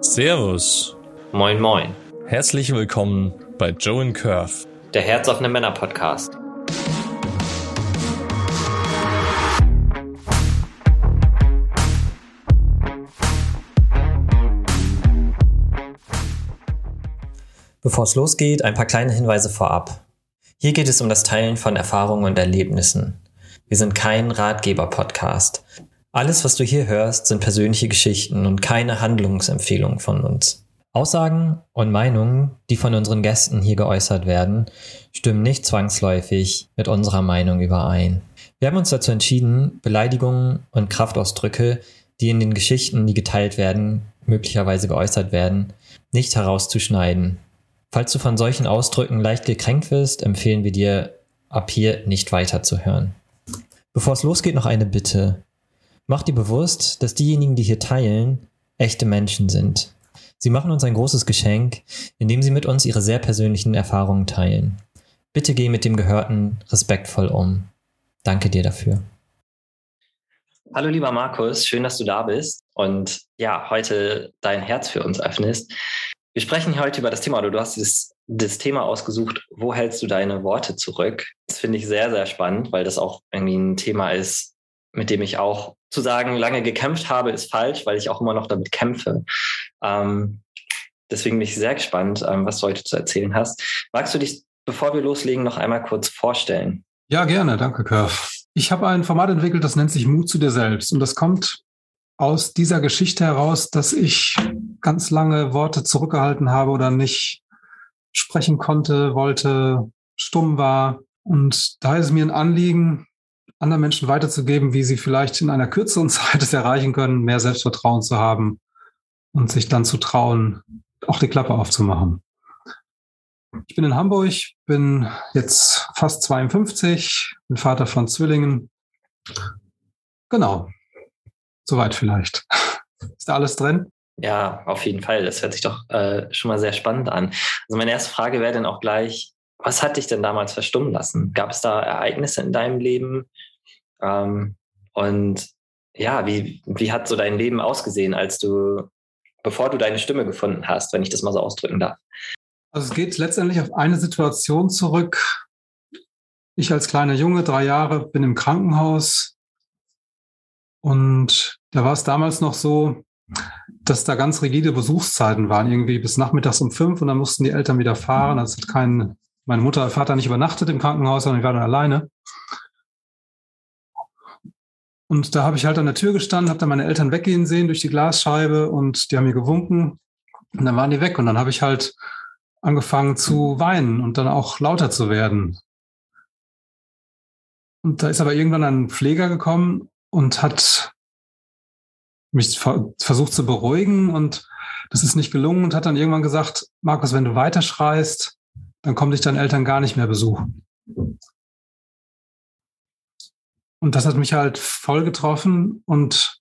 Servus. Moin, moin. Herzlich willkommen bei Joe and Curve. Der Herzoffene Männer Podcast. Bevor es losgeht, ein paar kleine Hinweise vorab. Hier geht es um das Teilen von Erfahrungen und Erlebnissen. Wir sind kein Ratgeber-Podcast. Alles, was du hier hörst, sind persönliche Geschichten und keine Handlungsempfehlungen von uns. Aussagen und Meinungen, die von unseren Gästen hier geäußert werden, stimmen nicht zwangsläufig mit unserer Meinung überein. Wir haben uns dazu entschieden, Beleidigungen und Kraftausdrücke, die in den Geschichten, die geteilt werden, möglicherweise geäußert werden, nicht herauszuschneiden. Falls du von solchen Ausdrücken leicht gekränkt wirst, empfehlen wir dir, ab hier nicht weiterzuhören. Bevor es losgeht, noch eine Bitte. Mach dir bewusst, dass diejenigen, die hier teilen, echte Menschen sind. Sie machen uns ein großes Geschenk, indem sie mit uns ihre sehr persönlichen Erfahrungen teilen. Bitte geh mit dem Gehörten respektvoll um. Danke dir dafür. Hallo lieber Markus, schön, dass du da bist und ja, heute dein Herz für uns öffnest. Wir sprechen heute über das Thema, oder du hast das, das Thema ausgesucht, wo hältst du deine Worte zurück? Das finde ich sehr, sehr spannend, weil das auch irgendwie ein Thema ist, mit dem ich auch zu sagen, lange gekämpft habe, ist falsch, weil ich auch immer noch damit kämpfe. Ähm, deswegen bin ich sehr gespannt, ähm, was du heute zu erzählen hast. Magst du dich, bevor wir loslegen, noch einmal kurz vorstellen? Ja, gerne. Danke, Curve. Ich habe ein Format entwickelt, das nennt sich Mut zu dir selbst. Und das kommt aus dieser Geschichte heraus, dass ich ganz lange Worte zurückgehalten habe oder nicht sprechen konnte, wollte, stumm war. Und da ist mir ein Anliegen, anderen Menschen weiterzugeben, wie sie vielleicht in einer kürzeren Zeit es erreichen können, mehr Selbstvertrauen zu haben und sich dann zu trauen, auch die Klappe aufzumachen. Ich bin in Hamburg, bin jetzt fast 52, bin Vater von Zwillingen. Genau. Soweit vielleicht. Ist da alles drin? Ja, auf jeden Fall. Das hört sich doch äh, schon mal sehr spannend an. Also meine erste Frage wäre dann auch gleich, was hat dich denn damals verstummen lassen? Gab es da Ereignisse in deinem Leben, ähm, und ja, wie, wie hat so dein Leben ausgesehen, als du, bevor du deine Stimme gefunden hast, wenn ich das mal so ausdrücken darf? Also es geht letztendlich auf eine Situation zurück. Ich als kleiner Junge, drei Jahre, bin im Krankenhaus und da war es damals noch so, dass da ganz rigide Besuchszeiten waren, irgendwie bis nachmittags um fünf und dann mussten die Eltern wieder fahren. Also hat kein, meine Mutter und Vater nicht übernachtet im Krankenhaus, sondern ich war dann alleine. Und da habe ich halt an der Tür gestanden, habe dann meine Eltern weggehen sehen durch die Glasscheibe und die haben mir gewunken. Und dann waren die weg. Und dann habe ich halt angefangen zu weinen und dann auch lauter zu werden. Und da ist aber irgendwann ein Pfleger gekommen und hat mich versucht zu beruhigen und das ist nicht gelungen und hat dann irgendwann gesagt, Markus, wenn du weiter schreist, dann kommen dich deine Eltern gar nicht mehr besuchen. Und das hat mich halt voll getroffen und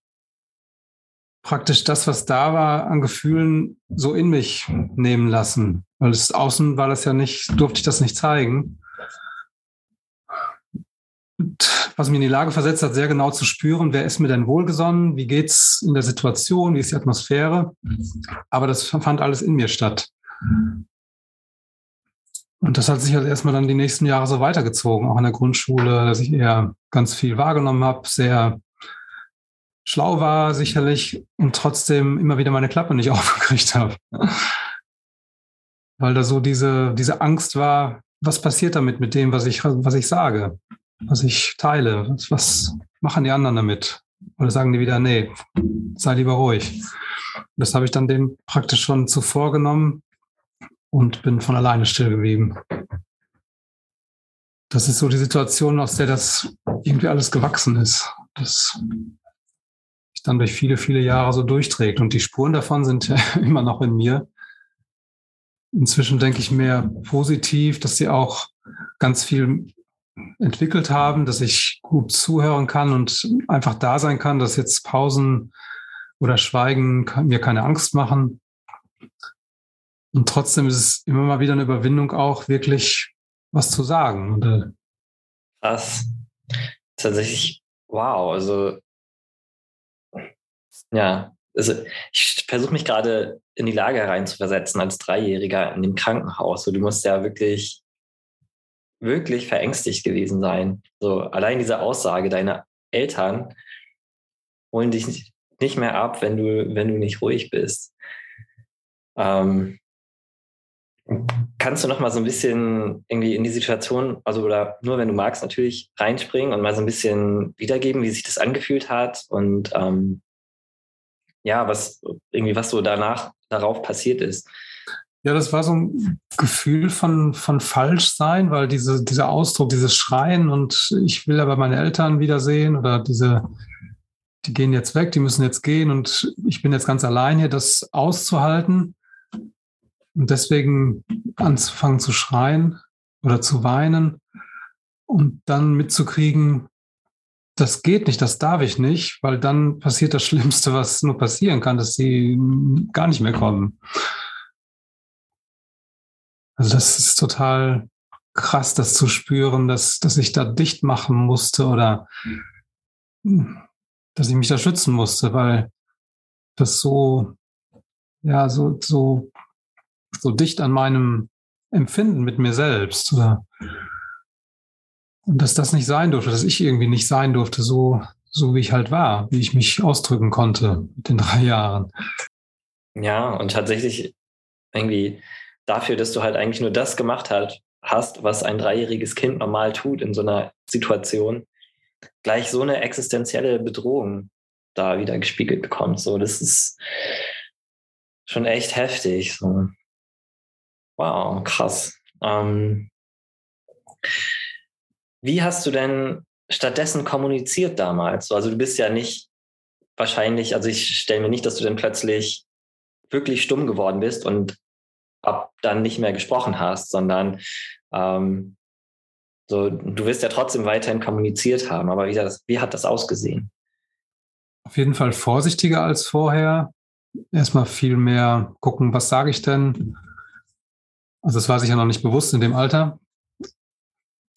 praktisch das, was da war an Gefühlen, so in mich nehmen lassen. Weil es außen war das ja nicht, durfte ich das nicht zeigen. Und was mich in die Lage versetzt hat, sehr genau zu spüren, wer ist mir denn wohlgesonnen, wie geht's in der Situation, wie ist die Atmosphäre. Aber das fand alles in mir statt. Und das hat sich halt erstmal dann die nächsten Jahre so weitergezogen, auch in der Grundschule, dass ich eher ganz viel wahrgenommen habe, sehr schlau war sicherlich und trotzdem immer wieder meine Klappe nicht aufgekriegt habe. Weil da so diese, diese Angst war, was passiert damit mit dem, was ich, was ich sage, was ich teile, was, was machen die anderen damit? Oder sagen die wieder, nee, sei lieber ruhig. Das habe ich dann dem praktisch schon zuvor genommen, und bin von alleine still geblieben. Das ist so die Situation, aus der das irgendwie alles gewachsen ist. Das sich dann durch viele, viele Jahre so durchträgt. Und die Spuren davon sind immer noch in mir. Inzwischen denke ich mehr positiv, dass sie auch ganz viel entwickelt haben, dass ich gut zuhören kann und einfach da sein kann, dass jetzt Pausen oder Schweigen mir keine Angst machen. Und trotzdem ist es immer mal wieder eine Überwindung auch, wirklich was zu sagen. Und, äh, Krass. Tatsächlich, wow. Also, ja, also ich versuche mich gerade in die Lage hereinzuversetzen als Dreijähriger in dem Krankenhaus. So, du musst ja wirklich, wirklich verängstigt gewesen sein. So, allein diese Aussage, deine Eltern holen dich nicht mehr ab, wenn du, wenn du nicht ruhig bist. Ähm, kannst du noch mal so ein bisschen irgendwie in die Situation, also oder nur wenn du magst natürlich reinspringen und mal so ein bisschen wiedergeben, wie sich das angefühlt hat und ähm, ja, was irgendwie was so danach darauf passiert ist. Ja, das war so ein Gefühl von, von Falschsein, weil diese, dieser Ausdruck, dieses Schreien und ich will aber meine Eltern wiedersehen oder diese, die gehen jetzt weg, die müssen jetzt gehen und ich bin jetzt ganz allein hier, das auszuhalten und deswegen anzufangen zu schreien oder zu weinen und dann mitzukriegen, das geht nicht, das darf ich nicht, weil dann passiert das Schlimmste, was nur passieren kann, dass sie gar nicht mehr kommen. Also das ist total krass, das zu spüren, dass, dass ich da dicht machen musste oder dass ich mich da schützen musste, weil das so, ja, so, so, so dicht an meinem Empfinden mit mir selbst oder und dass das nicht sein durfte, dass ich irgendwie nicht sein durfte, so, so wie ich halt war, wie ich mich ausdrücken konnte mit den drei Jahren. Ja, und tatsächlich irgendwie dafür, dass du halt eigentlich nur das gemacht hat, hast, was ein dreijähriges Kind normal tut in so einer Situation, gleich so eine existenzielle Bedrohung da wieder gespiegelt bekommt. So, das ist schon echt heftig. So. Wow, krass. Ähm, wie hast du denn stattdessen kommuniziert damals? Also du bist ja nicht wahrscheinlich, also ich stelle mir nicht, dass du dann plötzlich wirklich stumm geworden bist und ab dann nicht mehr gesprochen hast, sondern ähm, so, du wirst ja trotzdem weiterhin kommuniziert haben. Aber wie, das, wie hat das ausgesehen? Auf jeden Fall vorsichtiger als vorher. Erstmal viel mehr gucken, was sage ich denn? Also das war ja noch nicht bewusst in dem Alter.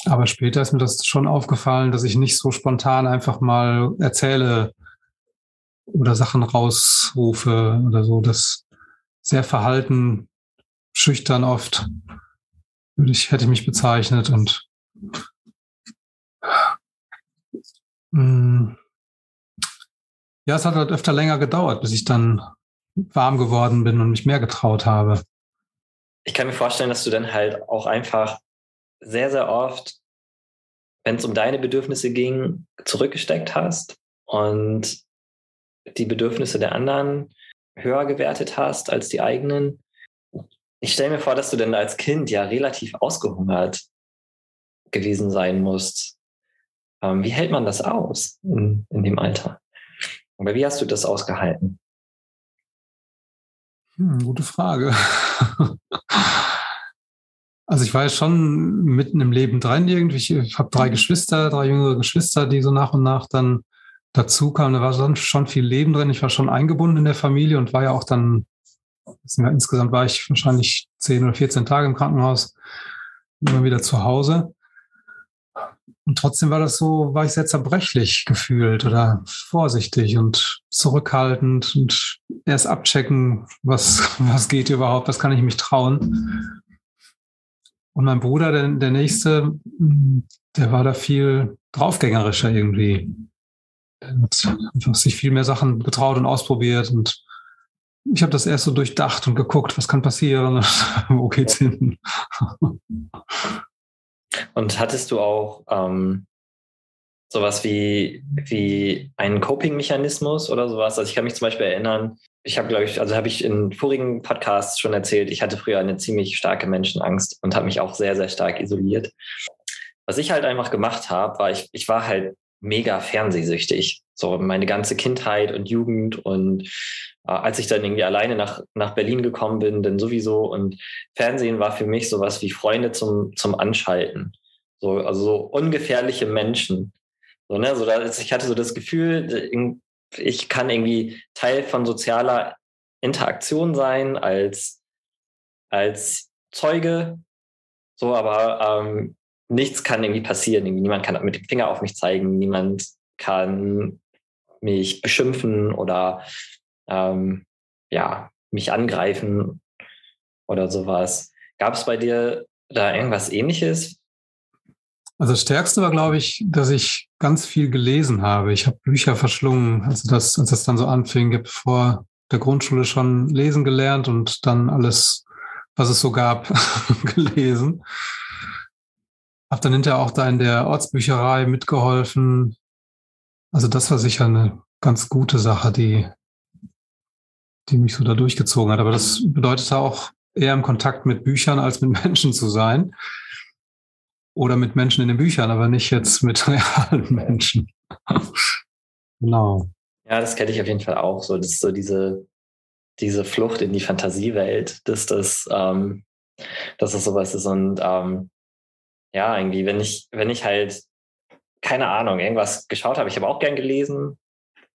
Aber später ist mir das schon aufgefallen, dass ich nicht so spontan einfach mal erzähle oder Sachen rausrufe oder so. Das sehr verhalten, schüchtern oft, würde ich, hätte ich mich bezeichnet und mh, mm, ja, es hat halt öfter länger gedauert, bis ich dann warm geworden bin und mich mehr getraut habe. Ich kann mir vorstellen, dass du dann halt auch einfach sehr, sehr oft, wenn es um deine Bedürfnisse ging, zurückgesteckt hast und die Bedürfnisse der anderen höher gewertet hast als die eigenen. Ich stelle mir vor, dass du denn als Kind ja relativ ausgehungert gewesen sein musst. Ähm, wie hält man das aus in, in dem Alter? Oder wie hast du das ausgehalten? Hm, gute Frage. Also ich war ja schon mitten im Leben drin irgendwie. Ich habe drei Geschwister, drei jüngere Geschwister, die so nach und nach dann dazu kamen. Da war schon, schon viel Leben drin. Ich war schon eingebunden in der Familie und war ja auch dann, insgesamt war ich wahrscheinlich zehn oder 14 Tage im Krankenhaus, immer wieder zu Hause. Und trotzdem war das so, war ich sehr zerbrechlich gefühlt oder vorsichtig und zurückhaltend und erst abchecken, was, was geht überhaupt, was kann ich mich trauen. Und mein Bruder, der, der nächste, der war da viel draufgängerischer irgendwie. Der hat sich viel mehr Sachen getraut und ausprobiert. Und ich habe das erst so durchdacht und geguckt, was kann passieren, wo geht's hin. Und hattest du auch ähm, sowas wie, wie einen Coping-Mechanismus oder sowas? Also ich kann mich zum Beispiel erinnern, ich habe, glaube ich, also habe ich in vorigen Podcasts schon erzählt, ich hatte früher eine ziemlich starke Menschenangst und habe mich auch sehr, sehr stark isoliert. Was ich halt einfach gemacht habe, war, ich, ich war halt mega fernsehsüchtig. So meine ganze Kindheit und Jugend und äh, als ich dann irgendwie alleine nach, nach Berlin gekommen bin, dann sowieso. Und Fernsehen war für mich sowas wie Freunde zum, zum Anschalten. So, also so ungefährliche Menschen. So, ne, so da, ich hatte so das Gefühl, ich kann irgendwie Teil von sozialer Interaktion sein als, als Zeuge. So, aber ähm, nichts kann irgendwie passieren. Niemand kann mit dem Finger auf mich zeigen, niemand kann mich beschimpfen oder ähm, ja, mich angreifen oder sowas. Gab es bei dir da irgendwas ähnliches? Also das Stärkste war, glaube ich, dass ich ganz viel gelesen habe. Ich habe Bücher verschlungen, als das, als das dann so anfing. Ich habe vor der Grundschule schon lesen gelernt und dann alles, was es so gab, gelesen. Habe dann hinterher auch da in der Ortsbücherei mitgeholfen. Also das war sicher eine ganz gute Sache, die, die mich so da durchgezogen hat. Aber das bedeutete auch eher im Kontakt mit Büchern als mit Menschen zu sein. Oder mit Menschen in den Büchern, aber nicht jetzt mit realen Menschen. genau. Ja, das kenne ich auf jeden Fall auch. So, das ist so diese, diese Flucht in die Fantasiewelt, dass das, ähm, dass das sowas ist. Und ähm, ja, irgendwie, wenn ich, wenn ich halt, keine Ahnung, irgendwas geschaut habe, ich habe auch gern gelesen,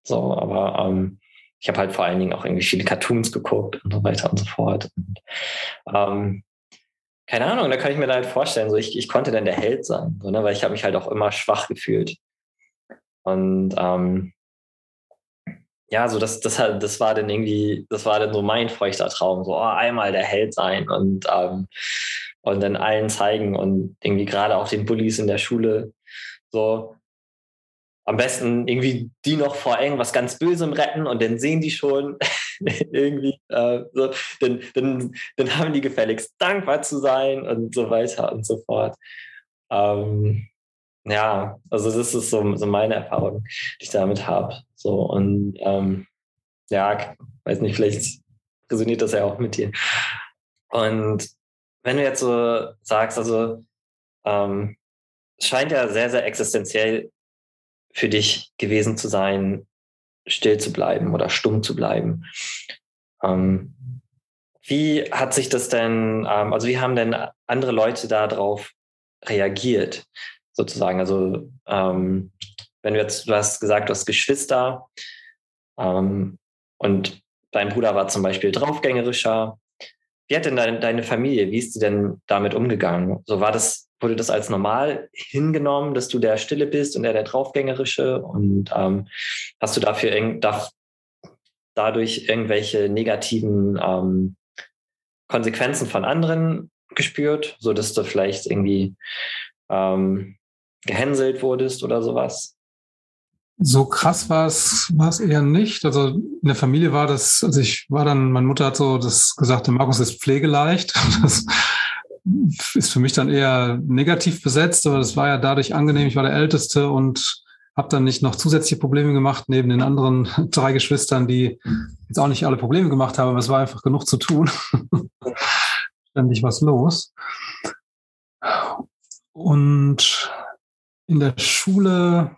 so, aber ähm, ich habe halt vor allen Dingen auch irgendwie viele Cartoons geguckt und so weiter und so fort. Und, ähm, keine Ahnung, da kann ich mir halt vorstellen, so ich, ich konnte dann der Held sein, so, ne, weil ich habe mich halt auch immer schwach gefühlt. Und ähm, ja, so das, das, das war dann irgendwie, das war dann so mein feuchter Traum, so oh, einmal der Held sein und, ähm, und dann allen zeigen und irgendwie gerade auch den Bullies in der Schule so, am besten irgendwie die noch vor irgendwas ganz Bösem retten und dann sehen die schon irgendwie, äh, so, dann, dann, dann haben die gefälligst dankbar zu sein und so weiter und so fort. Ähm, ja, also das ist so, so meine Erfahrung, die ich damit habe. So und ähm, ja, weiß nicht, vielleicht resoniert das ja auch mit dir. Und wenn du jetzt so sagst, also ähm, scheint ja sehr, sehr existenziell für dich gewesen zu sein, still zu bleiben oder stumm zu bleiben. Ähm, wie hat sich das denn, ähm, also wie haben denn andere Leute darauf reagiert, sozusagen? Also ähm, wenn du jetzt, du hast gesagt, du hast Geschwister ähm, und dein Bruder war zum Beispiel draufgängerischer. Wie hat denn deine, deine Familie, wie ist sie denn damit umgegangen? So war das wurde das als normal hingenommen, dass du der Stille bist und er der Draufgängerische? Und ähm, hast du dafür irg darf, dadurch irgendwelche negativen ähm, Konsequenzen von anderen gespürt, so dass du vielleicht irgendwie ähm, gehänselt wurdest oder sowas? So krass war es, war es eher nicht. Also in der Familie war das, also ich war dann, meine Mutter hat so das gesagt, der Markus ist pflegeleicht. Das ist für mich dann eher negativ besetzt, aber das war ja dadurch angenehm. Ich war der Älteste und habe dann nicht noch zusätzliche Probleme gemacht neben den anderen drei Geschwistern, die jetzt auch nicht alle Probleme gemacht haben, aber es war einfach genug zu tun. Ständig was los. Und in der Schule,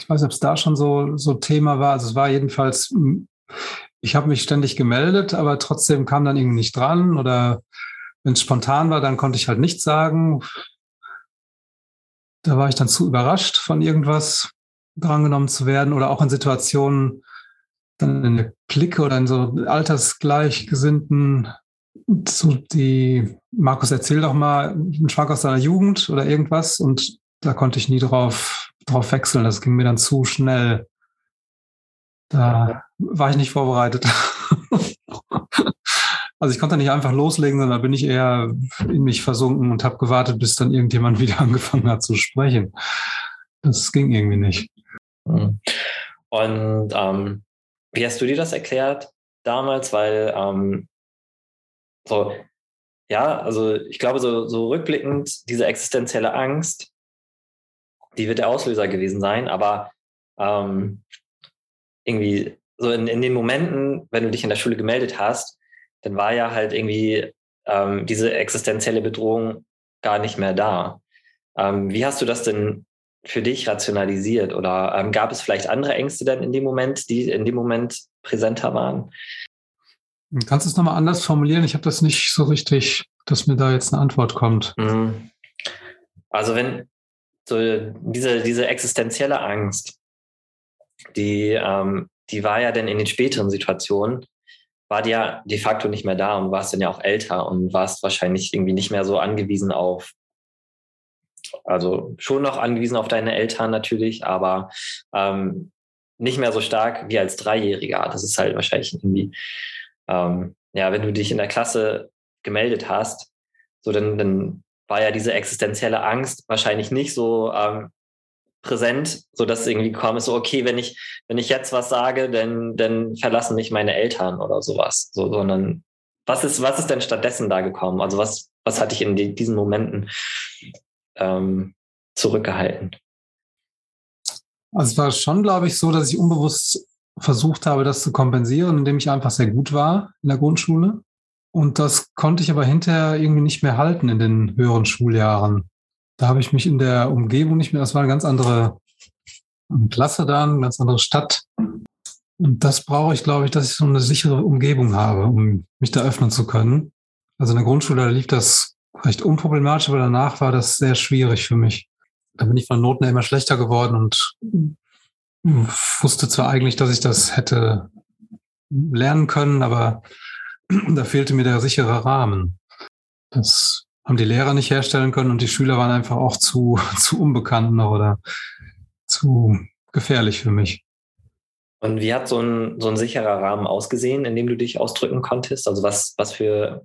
ich weiß nicht, ob es da schon so, so Thema war, also es war jedenfalls, ich habe mich ständig gemeldet, aber trotzdem kam dann irgendwie nicht dran oder wenn es spontan war, dann konnte ich halt nichts sagen. Da war ich dann zu überrascht von irgendwas drangenommen zu werden oder auch in Situationen, dann in der Clique oder in so altersgleichgesinnten, so die, Markus, erzähl doch mal einen Schwank aus deiner Jugend oder irgendwas und da konnte ich nie drauf, drauf wechseln. Das ging mir dann zu schnell. Da war ich nicht vorbereitet. Also ich konnte nicht einfach loslegen, sondern da bin ich eher in mich versunken und habe gewartet, bis dann irgendjemand wieder angefangen hat zu sprechen. Das ging irgendwie nicht. Hm. Und ähm, wie hast du dir das erklärt damals? Weil ähm, so, ja, also ich glaube, so, so rückblickend, diese existenzielle Angst, die wird der Auslöser gewesen sein, aber ähm, irgendwie so in, in den Momenten, wenn du dich in der Schule gemeldet hast, dann war ja halt irgendwie ähm, diese existenzielle Bedrohung gar nicht mehr da. Ähm, wie hast du das denn für dich rationalisiert? Oder ähm, gab es vielleicht andere Ängste denn in dem Moment, die in dem Moment präsenter waren? Kannst du es nochmal anders formulieren? Ich habe das nicht so richtig, dass mir da jetzt eine Antwort kommt. Mhm. Also wenn so diese, diese existenzielle Angst, die, ähm, die war ja dann in den späteren Situationen war dir ja de facto nicht mehr da und warst dann ja auch älter und warst wahrscheinlich irgendwie nicht mehr so angewiesen auf, also schon noch angewiesen auf deine Eltern natürlich, aber ähm, nicht mehr so stark wie als Dreijähriger. Das ist halt wahrscheinlich irgendwie, ähm, ja, wenn du dich in der Klasse gemeldet hast, so dann, dann war ja diese existenzielle Angst wahrscheinlich nicht so ähm, präsent, so dass es irgendwie gekommen ist, so okay, wenn ich wenn ich jetzt was sage, dann dann verlassen mich meine Eltern oder sowas, so, sondern was ist was ist denn stattdessen da gekommen? Also was was hatte ich in die, diesen Momenten ähm, zurückgehalten? Also es war schon, glaube ich, so, dass ich unbewusst versucht habe, das zu kompensieren, indem ich einfach sehr gut war in der Grundschule. Und das konnte ich aber hinterher irgendwie nicht mehr halten in den höheren Schuljahren. Da habe ich mich in der Umgebung nicht mehr, das war eine ganz andere Klasse dann, eine ganz andere Stadt. Und das brauche ich, glaube ich, dass ich so eine sichere Umgebung habe, um mich da öffnen zu können. Also in der Grundschule lief das recht unproblematisch, aber danach war das sehr schwierig für mich. Da bin ich von Noten immer schlechter geworden und wusste zwar eigentlich, dass ich das hätte lernen können, aber da fehlte mir der sichere Rahmen. Das haben die Lehrer nicht herstellen können und die Schüler waren einfach auch zu, zu unbekannt noch oder zu gefährlich für mich. Und wie hat so ein, so ein sicherer Rahmen ausgesehen, in dem du dich ausdrücken konntest? Also was, was für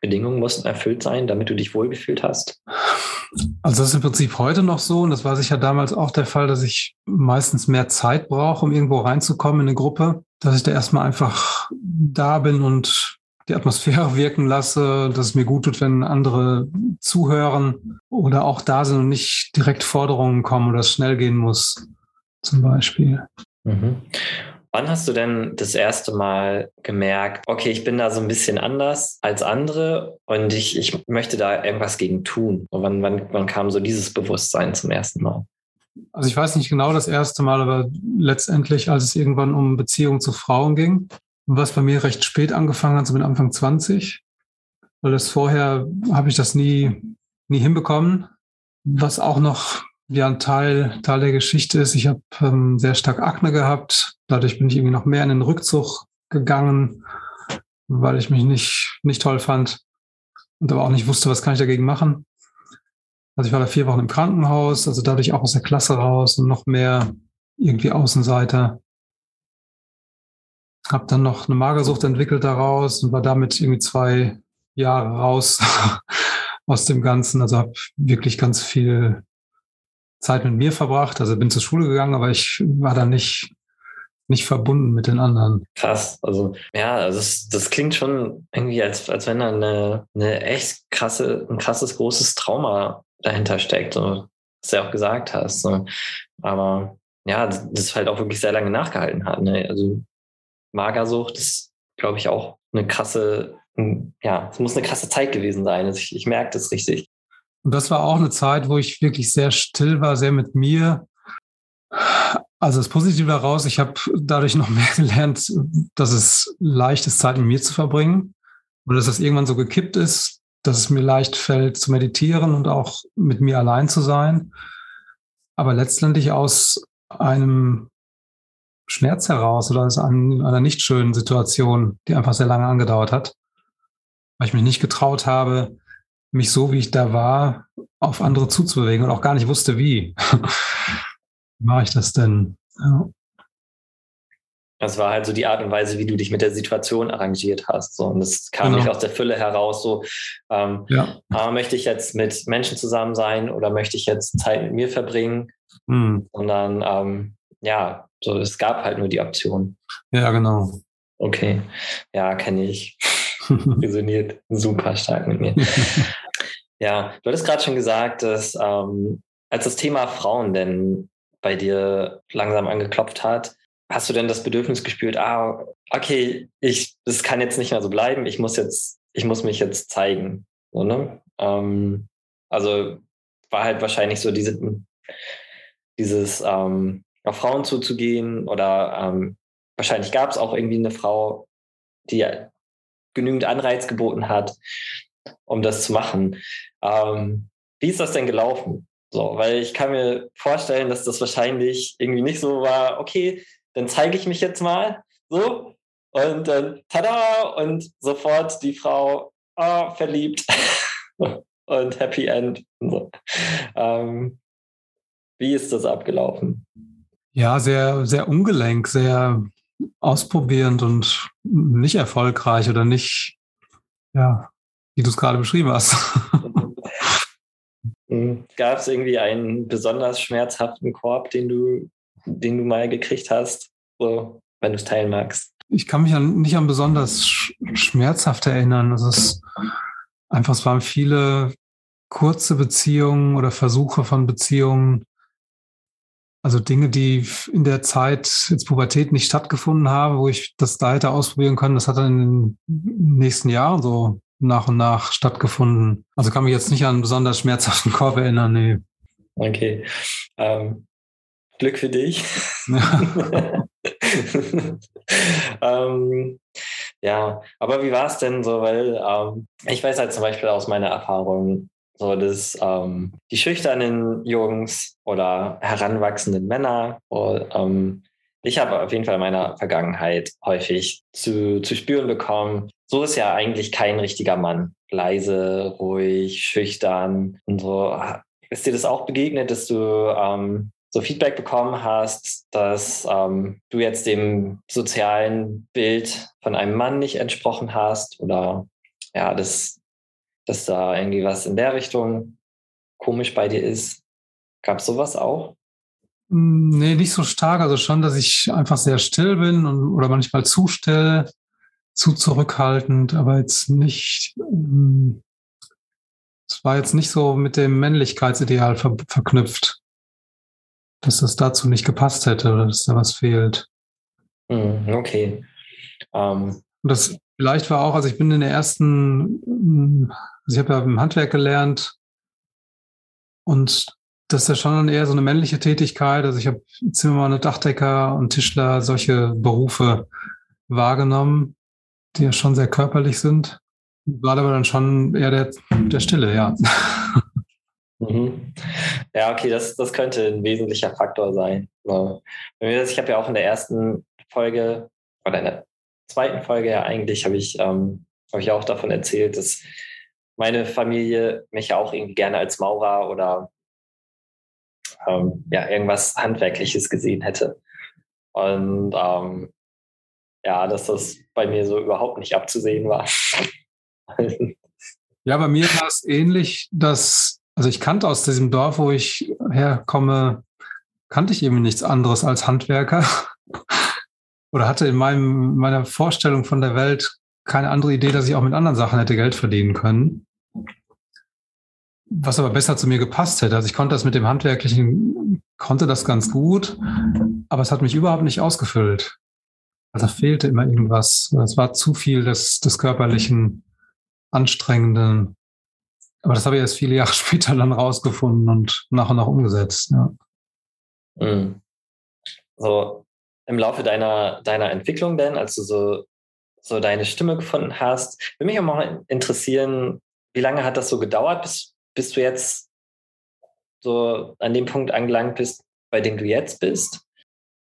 Bedingungen mussten erfüllt sein, damit du dich wohlgefühlt hast? Also das ist im Prinzip heute noch so und das war sicher damals auch der Fall, dass ich meistens mehr Zeit brauche, um irgendwo reinzukommen in eine Gruppe, dass ich da erstmal einfach da bin und die Atmosphäre wirken lasse, dass es mir gut tut, wenn andere zuhören oder auch da sind und nicht direkt Forderungen kommen oder es schnell gehen muss, zum Beispiel. Mhm. Wann hast du denn das erste Mal gemerkt, okay, ich bin da so ein bisschen anders als andere und ich, ich möchte da irgendwas gegen tun? Und wann, wann, wann kam so dieses Bewusstsein zum ersten Mal? Also ich weiß nicht genau das erste Mal, aber letztendlich, als es irgendwann um Beziehungen zu Frauen ging, was bei mir recht spät angefangen hat, so mit Anfang 20, weil das vorher habe ich das nie, nie hinbekommen. Was auch noch ja ein Teil, Teil der Geschichte ist, ich habe ähm, sehr stark Akne gehabt. Dadurch bin ich irgendwie noch mehr in den Rückzug gegangen, weil ich mich nicht, nicht toll fand und aber auch nicht wusste, was kann ich dagegen machen. Also ich war da vier Wochen im Krankenhaus, also dadurch auch aus der Klasse raus und noch mehr irgendwie Außenseiter. Habe dann noch eine Magersucht entwickelt daraus und war damit irgendwie zwei Jahre raus aus dem Ganzen. Also habe wirklich ganz viel Zeit mit mir verbracht. Also bin zur Schule gegangen, aber ich war da nicht, nicht verbunden mit den anderen. Krass. Also, ja, also das, das klingt schon irgendwie, als, als wenn da eine, eine echt krasse, ein krasses, großes Trauma dahinter steckt, so, was du ja auch gesagt hast. So. Aber ja, das, halt auch wirklich sehr lange nachgehalten hat. Ne? Also Magersucht ist, glaube ich, auch eine krasse, ja, es muss eine krasse Zeit gewesen sein. Also ich, ich merke das richtig. Und das war auch eine Zeit, wo ich wirklich sehr still war, sehr mit mir. Also das Positive daraus, ich habe dadurch noch mehr gelernt, dass es leicht ist, Zeit mit mir zu verbringen. Oder dass das irgendwann so gekippt ist, dass es mir leicht fällt zu meditieren und auch mit mir allein zu sein. Aber letztendlich aus einem Schmerz heraus oder aus einer nicht schönen Situation, die einfach sehr lange angedauert hat, weil ich mich nicht getraut habe, mich so, wie ich da war, auf andere zuzubewegen und auch gar nicht wusste, wie. wie mache ich das denn? Ja. Das war halt so die Art und Weise, wie du dich mit der Situation arrangiert hast. So. Und das kam genau. nicht aus der Fülle heraus, so ähm, ja. ah, möchte ich jetzt mit Menschen zusammen sein oder möchte ich jetzt Zeit mit mir verbringen? Hm. Sondern ähm, ja, so es gab halt nur die Option. Ja, genau. Okay. Ja, kenne ich. Resoniert super stark mit mir. Ja, du hattest gerade schon gesagt, dass ähm, als das Thema Frauen denn bei dir langsam angeklopft hat, hast du denn das Bedürfnis gespürt, ah, okay, ich, das kann jetzt nicht mehr so bleiben, ich muss jetzt, ich muss mich jetzt zeigen. So, ne? ähm, also war halt wahrscheinlich so diese, dieses ähm, auf Frauen zuzugehen oder ähm, wahrscheinlich gab es auch irgendwie eine Frau, die genügend Anreiz geboten hat, um das zu machen. Ähm, wie ist das denn gelaufen? So, weil ich kann mir vorstellen, dass das wahrscheinlich irgendwie nicht so war, okay, dann zeige ich mich jetzt mal so und dann tada und sofort die Frau oh, verliebt und Happy End. So. Ähm, wie ist das abgelaufen? Ja, sehr, sehr ungelenk, sehr ausprobierend und nicht erfolgreich oder nicht, ja, wie du es gerade beschrieben hast. Hm. Gab es irgendwie einen besonders schmerzhaften Korb, den du, den du mal gekriegt hast, so, wenn du es teilen magst? Ich kann mich an, nicht an besonders schmerzhaft erinnern. Es ist einfach, es waren viele kurze Beziehungen oder Versuche von Beziehungen, also Dinge, die in der Zeit jetzt Pubertät nicht stattgefunden haben, wo ich das da hätte ausprobieren können, das hat dann in den nächsten Jahren so nach und nach stattgefunden. Also kann mich jetzt nicht an einen besonders schmerzhaften Korb erinnern, nee. Okay. Ähm, Glück für dich. Ja. ähm, ja, aber wie war es denn so? Weil ähm, ich weiß halt zum Beispiel aus meiner Erfahrung, so, dass ähm, die schüchternen Jungs oder heranwachsenden Männer, oder, ähm, ich habe auf jeden Fall in meiner Vergangenheit häufig zu, zu spüren bekommen, so ist ja eigentlich kein richtiger Mann. Leise, ruhig, schüchtern und so. Ist dir das auch begegnet, dass du ähm, so Feedback bekommen hast, dass ähm, du jetzt dem sozialen Bild von einem Mann nicht entsprochen hast oder ja, dass dass da irgendwie was in der Richtung komisch bei dir ist. Gab es sowas auch? Hm, nee, nicht so stark. Also schon, dass ich einfach sehr still bin und, oder manchmal zu still, zu zurückhaltend, aber jetzt nicht. Hm, es war jetzt nicht so mit dem Männlichkeitsideal ver verknüpft, dass das dazu nicht gepasst hätte oder dass da was fehlt. Hm, okay. Und das vielleicht war auch, also ich bin in der ersten hm, also ich habe ja im Handwerk gelernt und das ist ja schon eher so eine männliche Tätigkeit. Also ich habe Zimmermann, Dachdecker und Tischler, solche Berufe wahrgenommen, die ja schon sehr körperlich sind. War aber dann schon eher der, der Stille, ja. Mhm. Ja, okay, das, das könnte ein wesentlicher Faktor sein. Ich habe ja auch in der ersten Folge oder in der zweiten Folge ja eigentlich habe ich, ähm, habe ich auch davon erzählt, dass meine Familie mich auch irgendwie gerne als Maurer oder ähm, ja, irgendwas Handwerkliches gesehen hätte. Und ähm, ja, dass das bei mir so überhaupt nicht abzusehen war. ja, bei mir war es ähnlich, dass, also ich kannte aus diesem Dorf, wo ich herkomme, kannte ich eben nichts anderes als Handwerker. Oder hatte in meinem, meiner Vorstellung von der Welt keine andere Idee, dass ich auch mit anderen Sachen hätte Geld verdienen können was aber besser zu mir gepasst hätte. Also ich konnte das mit dem Handwerklichen, konnte das ganz gut, aber es hat mich überhaupt nicht ausgefüllt. Also fehlte immer irgendwas. Es war zu viel des, des körperlichen, anstrengenden. Aber das habe ich erst viele Jahre später dann rausgefunden und nach und nach umgesetzt. Ja. Mhm. So im Laufe deiner, deiner Entwicklung denn, als du so, so deine Stimme gefunden hast, würde mich auch mal interessieren, wie lange hat das so gedauert, bis, bis du jetzt so an dem Punkt angelangt bist, bei dem du jetzt bist?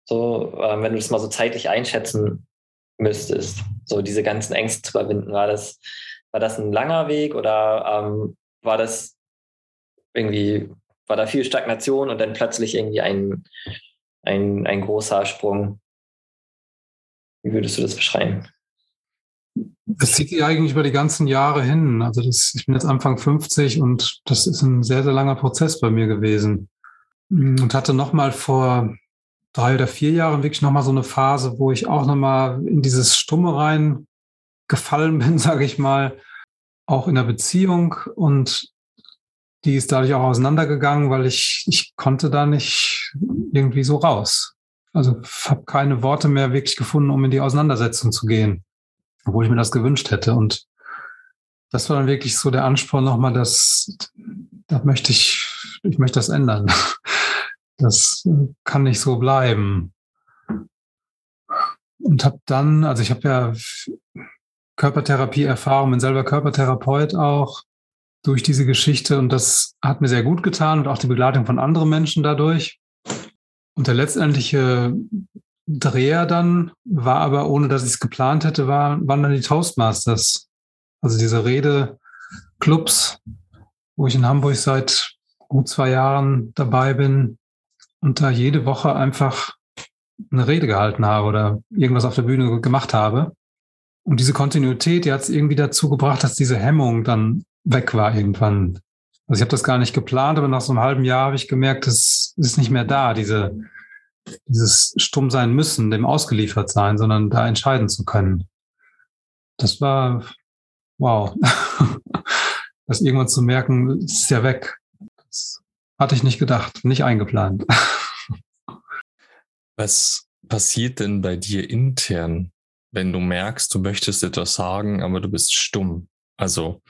So, äh, wenn du das mal so zeitlich einschätzen müsstest, so diese ganzen Ängste zu überwinden, war das, war das ein langer Weg oder ähm, war das irgendwie, war da viel Stagnation und dann plötzlich irgendwie ein, ein, ein großer Sprung? Wie würdest du das beschreiben? Das zieht sich eigentlich über die ganzen Jahre hin. Also das, ich bin jetzt Anfang 50 und das ist ein sehr, sehr langer Prozess bei mir gewesen. Und hatte nochmal vor drei oder vier Jahren wirklich nochmal so eine Phase, wo ich auch nochmal in dieses Stumme rein gefallen bin, sage ich mal, auch in der Beziehung und die ist dadurch auch auseinandergegangen, weil ich, ich konnte da nicht irgendwie so raus. Also habe keine Worte mehr wirklich gefunden, um in die Auseinandersetzung zu gehen obwohl ich mir das gewünscht hätte. Und das war dann wirklich so der Anspruch nochmal, dass da möchte ich, ich möchte das ändern. Das kann nicht so bleiben. Und habe dann, also ich habe ja Körpertherapie-Erfahrung, bin selber Körpertherapeut auch durch diese Geschichte und das hat mir sehr gut getan und auch die Begleitung von anderen Menschen dadurch. Und der letztendliche Dreher dann, war aber, ohne dass ich es geplant hätte, war, waren dann die Toastmasters. Also diese Redeclubs, wo ich in Hamburg seit gut zwei Jahren dabei bin. und da jede Woche einfach eine Rede gehalten habe oder irgendwas auf der Bühne gemacht habe. Und diese Kontinuität, die hat es irgendwie dazu gebracht, dass diese Hemmung dann weg war irgendwann. Also ich habe das gar nicht geplant, aber nach so einem halben Jahr habe ich gemerkt, es ist nicht mehr da, diese, dieses stumm sein müssen, dem ausgeliefert sein, sondern da entscheiden zu können. Das war wow. das irgendwann zu merken, ist ja weg. Das hatte ich nicht gedacht, nicht eingeplant. Was passiert denn bei dir intern, wenn du merkst, du möchtest etwas sagen, aber du bist stumm? Also,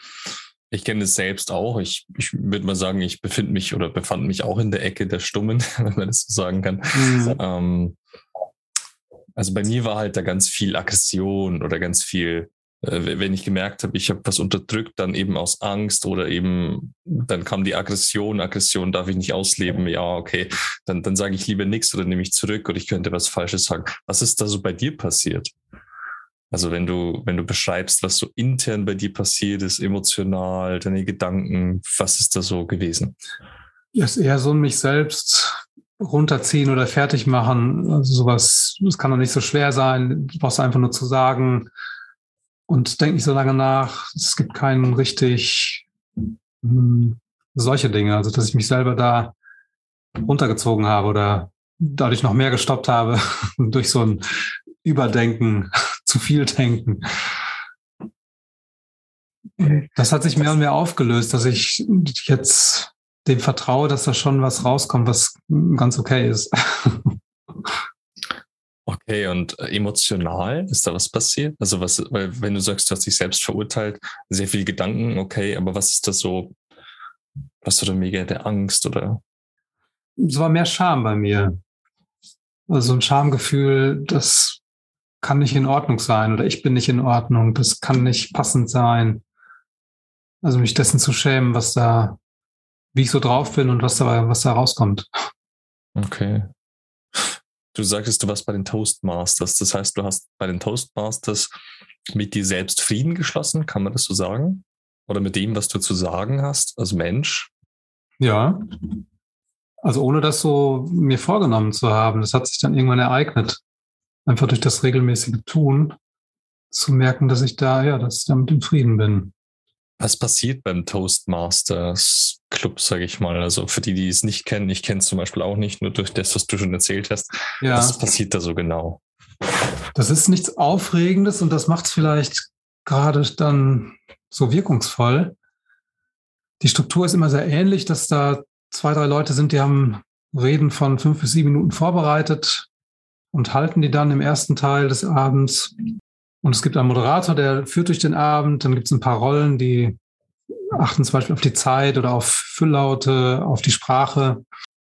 ich kenne es selbst auch. Ich, ich würde mal sagen, ich befinde mich oder befand mich auch in der Ecke der Stummen, wenn man das so sagen kann. Mhm. Ähm, also bei mir war halt da ganz viel Aggression oder ganz viel äh, wenn ich gemerkt habe, ich habe was unterdrückt, dann eben aus Angst oder eben, dann kam die Aggression, Aggression darf ich nicht ausleben, ja, okay, dann, dann sage ich lieber nichts oder nehme ich zurück oder ich könnte was Falsches sagen. Was ist da so bei dir passiert? Also wenn du, wenn du beschreibst, was so intern bei dir passiert ist, emotional, deine Gedanken, was ist da so gewesen? Ja, ist eher so mich selbst runterziehen oder fertig machen. Also sowas, das kann doch nicht so schwer sein. Du brauchst einfach nur zu sagen, und denke nicht so lange nach. Es gibt keinen richtig mh, hm, solche Dinge, also dass ich mich selber da runtergezogen habe oder dadurch noch mehr gestoppt habe durch so ein Überdenken, zu viel Denken. Das hat sich mehr und mehr aufgelöst, dass ich jetzt dem vertraue, dass da schon was rauskommt, was ganz okay ist. Okay, und äh, emotional ist da was passiert? Also was, weil wenn du sagst, du hast dich selbst verurteilt, sehr viel Gedanken, okay, aber was ist das so? Hast du da mega der Angst oder? Es war mehr Scham bei mir. Also ein Schamgefühl, das kann nicht in Ordnung sein oder ich bin nicht in Ordnung, das kann nicht passend sein. Also mich dessen zu schämen, was da, wie ich so drauf bin und was da, was da rauskommt. Okay. Du sagtest, du warst bei den Toastmasters. Das heißt, du hast bei den Toastmasters mit dir selbst Frieden geschlossen, kann man das so sagen? Oder mit dem, was du zu sagen hast als Mensch? Ja. Also ohne das so mir vorgenommen zu haben. Das hat sich dann irgendwann ereignet. Einfach durch das regelmäßige Tun zu merken, dass ich da, ja, dass ich damit im Frieden bin. Was passiert beim Toastmasters Club, sage ich mal? Also für die, die es nicht kennen, ich kenne es zum Beispiel auch nicht, nur durch das, was du schon erzählt hast. Ja. Was passiert da so genau? Das ist nichts Aufregendes und das macht es vielleicht gerade dann so wirkungsvoll. Die Struktur ist immer sehr ähnlich, dass da zwei, drei Leute sind, die haben Reden von fünf bis sieben Minuten vorbereitet und halten die dann im ersten Teil des Abends. Und es gibt einen Moderator, der führt durch den Abend. Dann gibt es ein paar Rollen, die achten zum Beispiel auf die Zeit oder auf Fülllaute, auf die Sprache.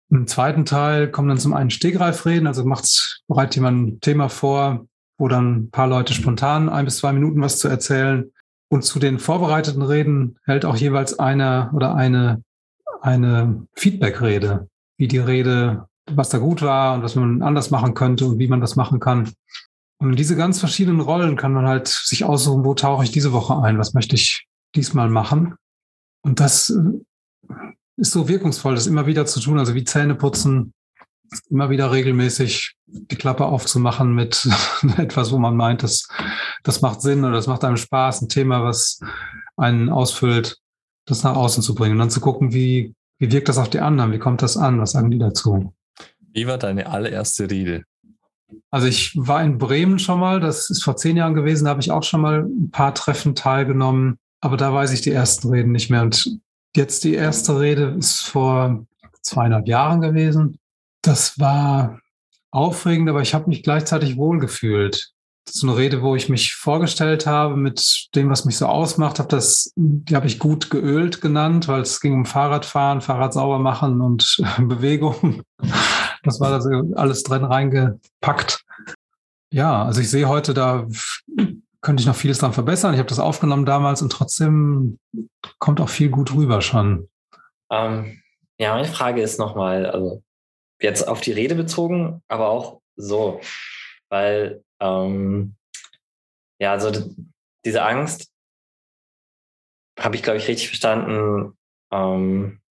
Im zweiten Teil kommen dann zum einen Stegreifreden, also macht bereitet jemand ein Thema vor, wo dann ein paar Leute spontan ein bis zwei Minuten was zu erzählen. Und zu den vorbereiteten Reden hält auch jeweils einer oder eine, eine Feedback-Rede, wie die Rede, was da gut war und was man anders machen könnte und wie man das machen kann. Und diese ganz verschiedenen Rollen kann man halt sich aussuchen, wo tauche ich diese Woche ein, was möchte ich diesmal machen. Und das äh, ist so wirkungsvoll, das immer wieder zu tun, also wie Zähne putzen, immer wieder regelmäßig die Klappe aufzumachen mit etwas, wo man meint, das, das macht Sinn oder das macht einem Spaß, ein Thema, was einen ausfüllt, das nach außen zu bringen und dann zu gucken, wie, wie wirkt das auf die anderen, wie kommt das an, was sagen die dazu. Wie war deine allererste Rede? Also ich war in Bremen schon mal, das ist vor zehn Jahren gewesen, da habe ich auch schon mal ein paar Treffen teilgenommen, aber da weiß ich die ersten Reden nicht mehr. Und jetzt die erste Rede ist vor zweieinhalb Jahren gewesen. Das war aufregend, aber ich habe mich gleichzeitig wohlgefühlt. Das ist eine Rede, wo ich mich vorgestellt habe mit dem, was mich so ausmacht. Hab das, die habe ich gut geölt genannt, weil es ging um Fahrradfahren, Fahrrad sauber machen und Bewegung. Das war also alles drin reingepackt. Ja, also ich sehe heute, da könnte ich noch vieles dran verbessern. Ich habe das aufgenommen damals und trotzdem kommt auch viel gut rüber schon. Ähm, ja, meine Frage ist nochmal, also jetzt auf die Rede bezogen, aber auch so, weil ähm, ja, also diese Angst habe ich, glaube ich, richtig verstanden, ähm,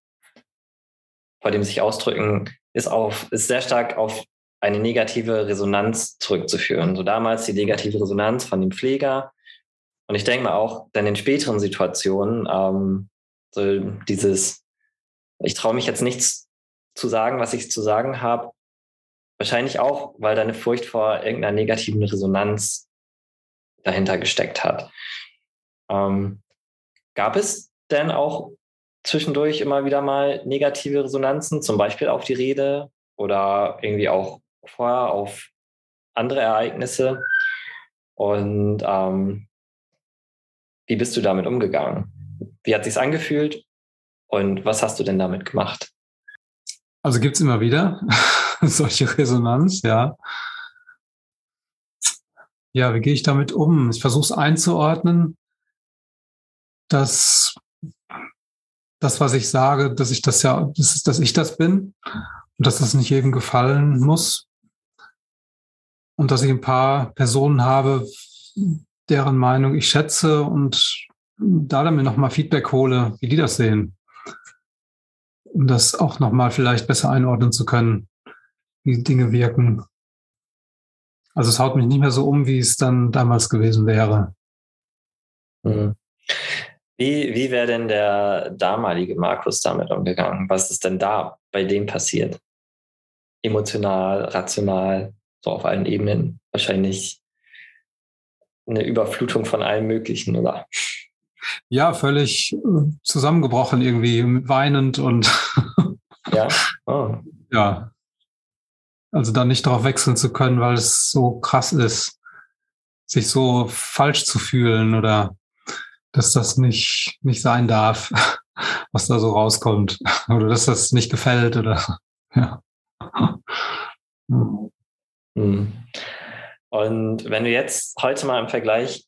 vor dem sich ausdrücken, ist auf, ist sehr stark auf eine negative Resonanz zurückzuführen. So damals die negative Resonanz von dem Pfleger. Und ich denke mal auch dann in späteren Situationen, ähm, so dieses, ich traue mich jetzt nichts zu sagen, was ich zu sagen habe. Wahrscheinlich auch, weil da eine Furcht vor irgendeiner negativen Resonanz dahinter gesteckt hat. Ähm, gab es denn auch zwischendurch immer wieder mal negative Resonanzen, zum Beispiel auf die Rede oder irgendwie auch vorher auf andere Ereignisse? Und ähm, wie bist du damit umgegangen? Wie hat sich's angefühlt und was hast du denn damit gemacht? Also gibt es immer wieder solche Resonanz, ja. Ja, wie gehe ich damit um? Ich versuche es einzuordnen, dass das, was ich sage, dass ich das ja, das ist, dass ich das bin und dass das nicht jedem gefallen muss. Und dass ich ein paar Personen habe, deren Meinung ich schätze und da dann mir nochmal Feedback hole, wie die das sehen. Um das auch nochmal vielleicht besser einordnen zu können, wie Dinge wirken. Also es haut mich nicht mehr so um, wie es dann damals gewesen wäre. Mhm. Wie, wie wäre denn der damalige Markus damit umgegangen? Was ist denn da bei dem passiert? Emotional, rational, so auf allen Ebenen. Wahrscheinlich eine Überflutung von allem Möglichen, oder? Ja, völlig zusammengebrochen irgendwie, weinend und ja. Oh. ja. Also dann nicht darauf wechseln zu können, weil es so krass ist, sich so falsch zu fühlen oder dass das nicht, nicht sein darf, was da so rauskommt. Oder dass das nicht gefällt oder ja. Hm. Und wenn du jetzt heute mal im Vergleich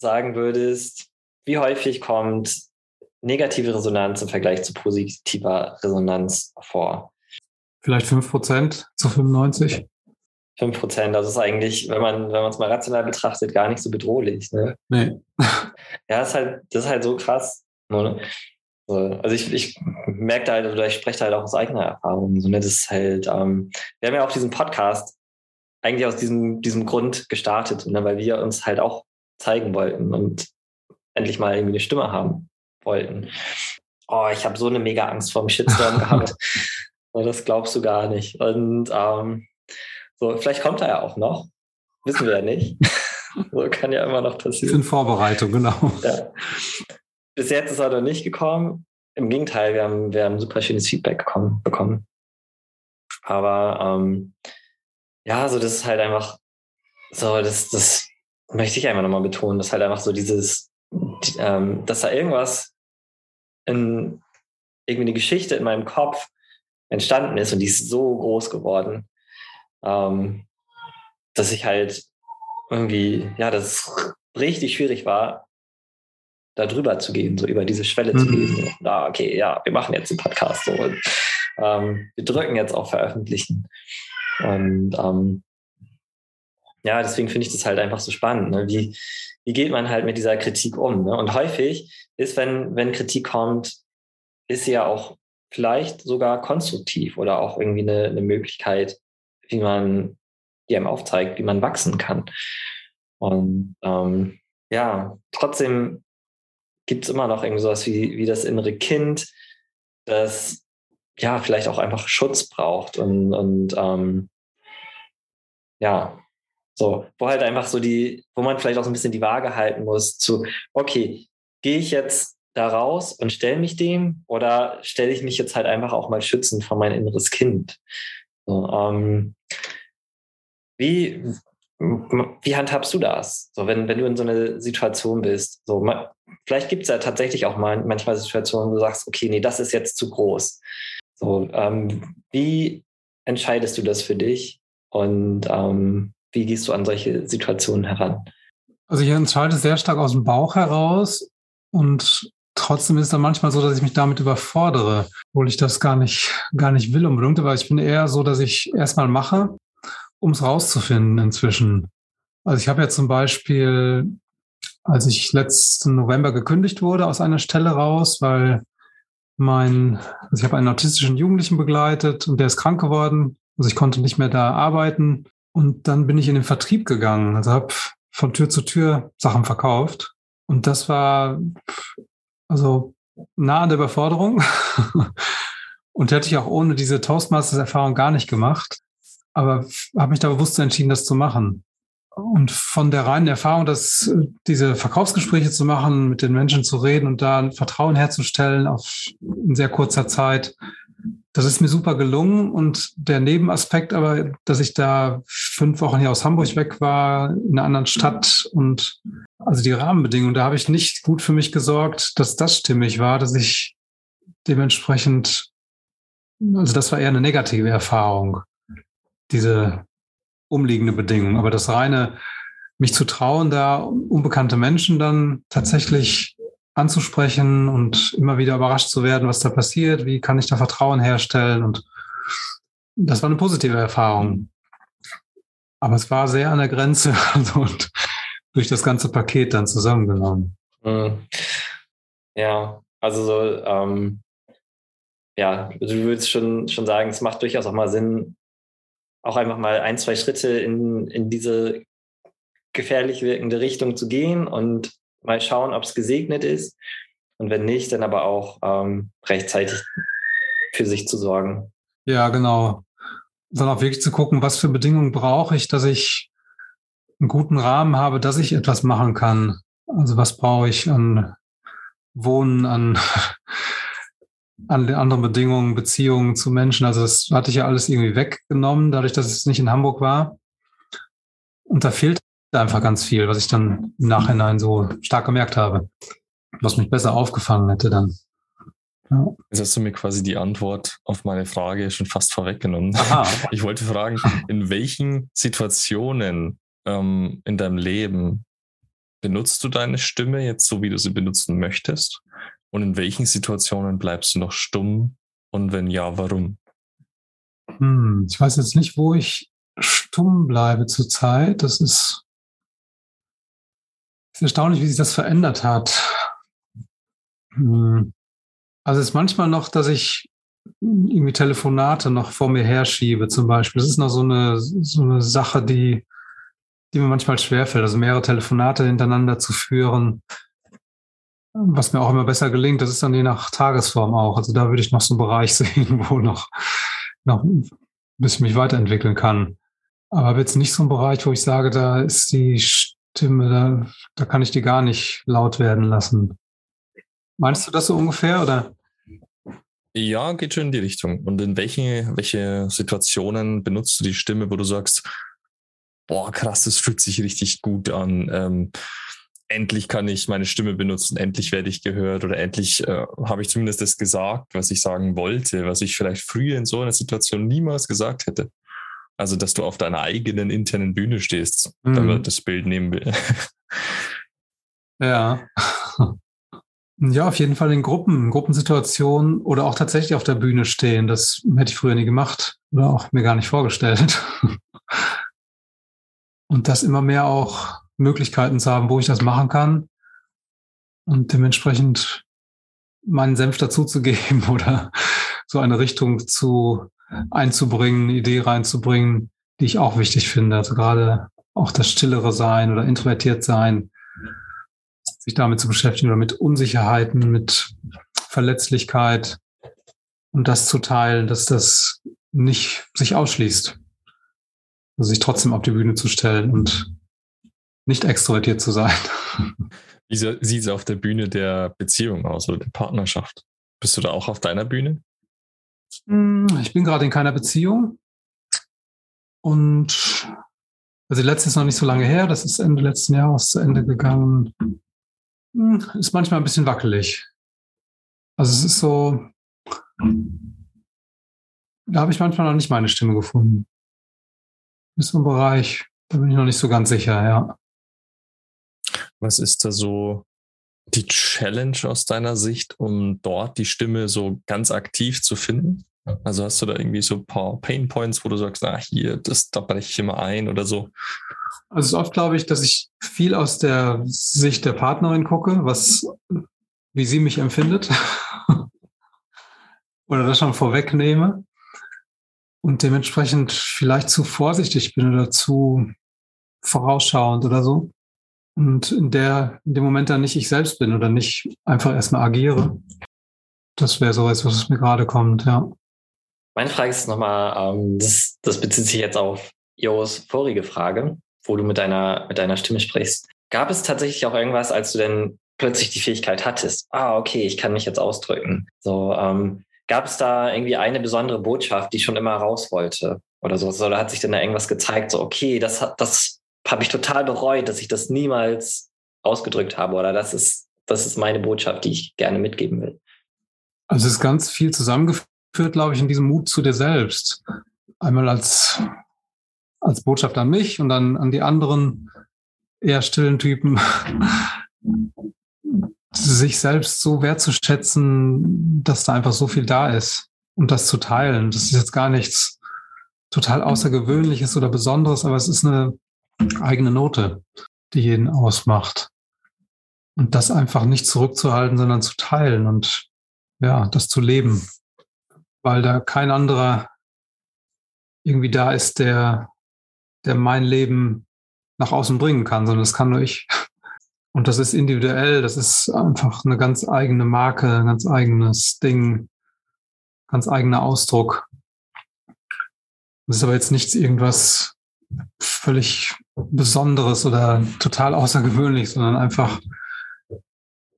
sagen würdest, wie häufig kommt negative Resonanz im Vergleich zu positiver Resonanz vor? Vielleicht 5% zu 95? 5 Prozent, das ist eigentlich, wenn man wenn man es mal rational betrachtet, gar nicht so bedrohlich. Ne? Nee. Ja, das ist halt, das ist halt so krass. Ne? Also ich, ich merke da halt, oder ich spreche da halt auch aus eigener Erfahrung. So, ne? Das ist halt, ähm, wir haben ja auch diesen Podcast eigentlich aus diesem, diesem Grund gestartet, ne? weil wir uns halt auch zeigen wollten und endlich mal irgendwie eine Stimme haben wollten. Oh, ich habe so eine mega Angst vor dem Shitstorm gehabt. Das glaubst du gar nicht. Und ähm, so, vielleicht kommt er ja auch noch. Wissen wir ja nicht. so kann ja immer noch passieren. In Vorbereitung, genau. Ja. Bis jetzt ist er noch nicht gekommen. Im Gegenteil, wir haben, wir haben super schönes Feedback bekommen. bekommen. Aber ähm, ja, so das ist halt einfach so, das, das möchte ich einfach nochmal betonen, dass halt einfach so dieses, ähm, dass da irgendwas in irgendwie eine Geschichte in meinem Kopf entstanden ist und die ist so groß geworden, ähm, dass ich halt irgendwie, ja, das es richtig schwierig war, da drüber zu gehen, so über diese Schwelle mhm. zu gehen. So, ah, okay, ja, wir machen jetzt den Podcast so und ähm, wir drücken jetzt auf Veröffentlichen. Und ähm, ja, deswegen finde ich das halt einfach so spannend. Ne? Wie, wie geht man halt mit dieser Kritik um? Ne? Und häufig ist, wenn, wenn Kritik kommt, ist sie ja auch vielleicht sogar konstruktiv oder auch irgendwie eine, eine Möglichkeit, wie man, die einem aufzeigt, wie man wachsen kann. Und ähm, ja, trotzdem gibt es immer noch irgendwie sowas wie, wie das innere Kind, das ja vielleicht auch einfach Schutz braucht und, und ähm, ja, so, wo halt einfach so die, wo man vielleicht auch so ein bisschen die Waage halten muss zu, okay, gehe ich jetzt da raus und stelle mich dem oder stelle ich mich jetzt halt einfach auch mal schützend vor mein inneres Kind? So, ähm, wie, wie handhabst du das? So, wenn, wenn du in so einer Situation bist, so, vielleicht gibt es ja tatsächlich auch mal manchmal Situationen, wo du sagst, okay, nee, das ist jetzt zu groß. So, ähm, wie entscheidest du das für dich und ähm, wie gehst du an solche Situationen heran? Also ich entscheide sehr stark aus dem Bauch heraus und trotzdem ist es dann manchmal so, dass ich mich damit überfordere, obwohl ich das gar nicht, gar nicht will unbedingt, aber ich bin eher so, dass ich erstmal mache, um es rauszufinden inzwischen. Also ich habe ja zum Beispiel, als ich letzten November gekündigt wurde aus einer Stelle raus, weil mein, also ich habe einen autistischen Jugendlichen begleitet und der ist krank geworden. Also ich konnte nicht mehr da arbeiten. Und dann bin ich in den Vertrieb gegangen. Also habe von Tür zu Tür Sachen verkauft. Und das war also nah an der Überforderung. und hätte ich auch ohne diese Toastmasters-Erfahrung gar nicht gemacht. Aber habe mich da bewusst entschieden, das zu machen. Und von der reinen Erfahrung, dass äh, diese Verkaufsgespräche zu machen, mit den Menschen zu reden und da ein Vertrauen herzustellen auf in sehr kurzer Zeit, das ist mir super gelungen. Und der Nebenaspekt aber, dass ich da fünf Wochen hier aus Hamburg weg war, in einer anderen Stadt und also die Rahmenbedingungen, da habe ich nicht gut für mich gesorgt, dass das stimmig war, dass ich dementsprechend, also das war eher eine negative Erfahrung, diese umliegende Bedingungen. Aber das reine, mich zu trauen, da unbekannte Menschen dann tatsächlich anzusprechen und immer wieder überrascht zu werden, was da passiert, wie kann ich da Vertrauen herstellen. Und das war eine positive Erfahrung. Aber es war sehr an der Grenze also, und durch das ganze Paket dann zusammengenommen. Hm. Ja, also so, ähm, ja, du würdest schon, schon sagen, es macht durchaus auch mal Sinn, auch einfach mal ein, zwei Schritte in, in diese gefährlich wirkende Richtung zu gehen und mal schauen, ob es gesegnet ist. Und wenn nicht, dann aber auch ähm, rechtzeitig für sich zu sorgen. Ja, genau. Dann auch wirklich zu gucken, was für Bedingungen brauche ich, dass ich einen guten Rahmen habe, dass ich etwas machen kann. Also was brauche ich an Wohnen, an an anderen Bedingungen, Beziehungen zu Menschen. Also das hatte ich ja alles irgendwie weggenommen, dadurch, dass es nicht in Hamburg war. Und da fehlt einfach ganz viel, was ich dann im Nachhinein so stark gemerkt habe, was mich besser aufgefangen hätte dann. Ja. Jetzt hast du mir quasi die Antwort auf meine Frage schon fast vorweggenommen. Aha. Ich wollte fragen, in welchen Situationen ähm, in deinem Leben benutzt du deine Stimme jetzt so, wie du sie benutzen möchtest? Und in welchen Situationen bleibst du noch stumm? Und wenn ja, warum? Hm, ich weiß jetzt nicht, wo ich stumm bleibe zurzeit. Das ist, erstaunlich, wie sich das verändert hat. Hm. Also es ist manchmal noch, dass ich irgendwie Telefonate noch vor mir herschiebe, zum Beispiel. Das ist noch so eine, so eine Sache, die, die mir manchmal schwerfällt. Also mehrere Telefonate hintereinander zu führen was mir auch immer besser gelingt, das ist dann je nach Tagesform auch. Also da würde ich noch so einen Bereich sehen, wo noch, noch bis ich mich weiterentwickeln kann. Aber jetzt nicht so ein Bereich, wo ich sage, da ist die Stimme, da, da kann ich die gar nicht laut werden lassen. Meinst du das so ungefähr oder? Ja, geht schon in die Richtung. Und in welche, welche Situationen benutzt du die Stimme, wo du sagst, boah, krass, das fühlt sich richtig gut an. Ähm, endlich kann ich meine Stimme benutzen, endlich werde ich gehört oder endlich äh, habe ich zumindest das gesagt, was ich sagen wollte, was ich vielleicht früher in so einer Situation niemals gesagt hätte. Also, dass du auf deiner eigenen internen Bühne stehst, mhm. wenn man das Bild nehmen will. Ja. Ja, auf jeden Fall in Gruppen, Gruppensituationen oder auch tatsächlich auf der Bühne stehen. Das hätte ich früher nie gemacht oder auch mir gar nicht vorgestellt. Und das immer mehr auch Möglichkeiten zu haben, wo ich das machen kann und dementsprechend meinen Senf dazuzugeben oder so eine Richtung zu einzubringen, eine Idee reinzubringen, die ich auch wichtig finde. Also gerade auch das stillere Sein oder introvertiert sein, sich damit zu beschäftigen oder mit Unsicherheiten, mit Verletzlichkeit und das zu teilen, dass das nicht sich ausschließt. Also sich trotzdem auf die Bühne zu stellen und nicht extrovertiert zu sein. Wie sieht es auf der Bühne der Beziehung aus oder der Partnerschaft? Bist du da auch auf deiner Bühne? Hm, ich bin gerade in keiner Beziehung. Und also die letzte ist noch nicht so lange her, das ist Ende letzten Jahres zu Ende gegangen. Hm, ist manchmal ein bisschen wackelig. Also es ist so, da habe ich manchmal noch nicht meine Stimme gefunden. Ist so ein Bereich, da bin ich noch nicht so ganz sicher, ja. Was ist da so die Challenge aus deiner Sicht, um dort die Stimme so ganz aktiv zu finden? Also hast du da irgendwie so ein paar Pain Points, wo du sagst, na hier, das, da breche ich immer ein oder so? Also oft, glaube ich, dass ich viel aus der Sicht der Partnerin gucke, was, wie sie mich empfindet. oder das schon vorwegnehme und dementsprechend vielleicht zu vorsichtig bin oder zu vorausschauend oder so. Und in der, in dem Moment dann nicht ich selbst bin oder nicht einfach erstmal agiere. Das wäre so etwas, was mir gerade kommt, ja. Meine Frage ist nochmal, ähm, das, das bezieht sich jetzt auf Jos vorige Frage, wo du mit deiner, mit deiner Stimme sprichst. Gab es tatsächlich auch irgendwas, als du denn plötzlich die Fähigkeit hattest, ah, okay, ich kann mich jetzt ausdrücken. So, ähm, gab es da irgendwie eine besondere Botschaft, die schon immer raus wollte oder so? Oder hat sich denn da irgendwas gezeigt, so, okay, das hat, das habe ich total bereut, dass ich das niemals ausgedrückt habe oder das ist, das ist meine Botschaft, die ich gerne mitgeben will. Also es ist ganz viel zusammengeführt, glaube ich, in diesem Mut zu dir selbst. Einmal als, als Botschaft an mich und dann an die anderen eher stillen Typen, sich selbst so wertzuschätzen, dass da einfach so viel da ist und das zu teilen. Das ist jetzt gar nichts total Außergewöhnliches oder Besonderes, aber es ist eine eigene Note, die jeden ausmacht. Und das einfach nicht zurückzuhalten, sondern zu teilen und ja, das zu leben, weil da kein anderer irgendwie da ist, der, der mein Leben nach außen bringen kann, sondern das kann nur ich. Und das ist individuell, das ist einfach eine ganz eigene Marke, ein ganz eigenes Ding, ganz eigener Ausdruck. Das ist aber jetzt nichts irgendwas völlig Besonderes oder total außergewöhnlich, sondern einfach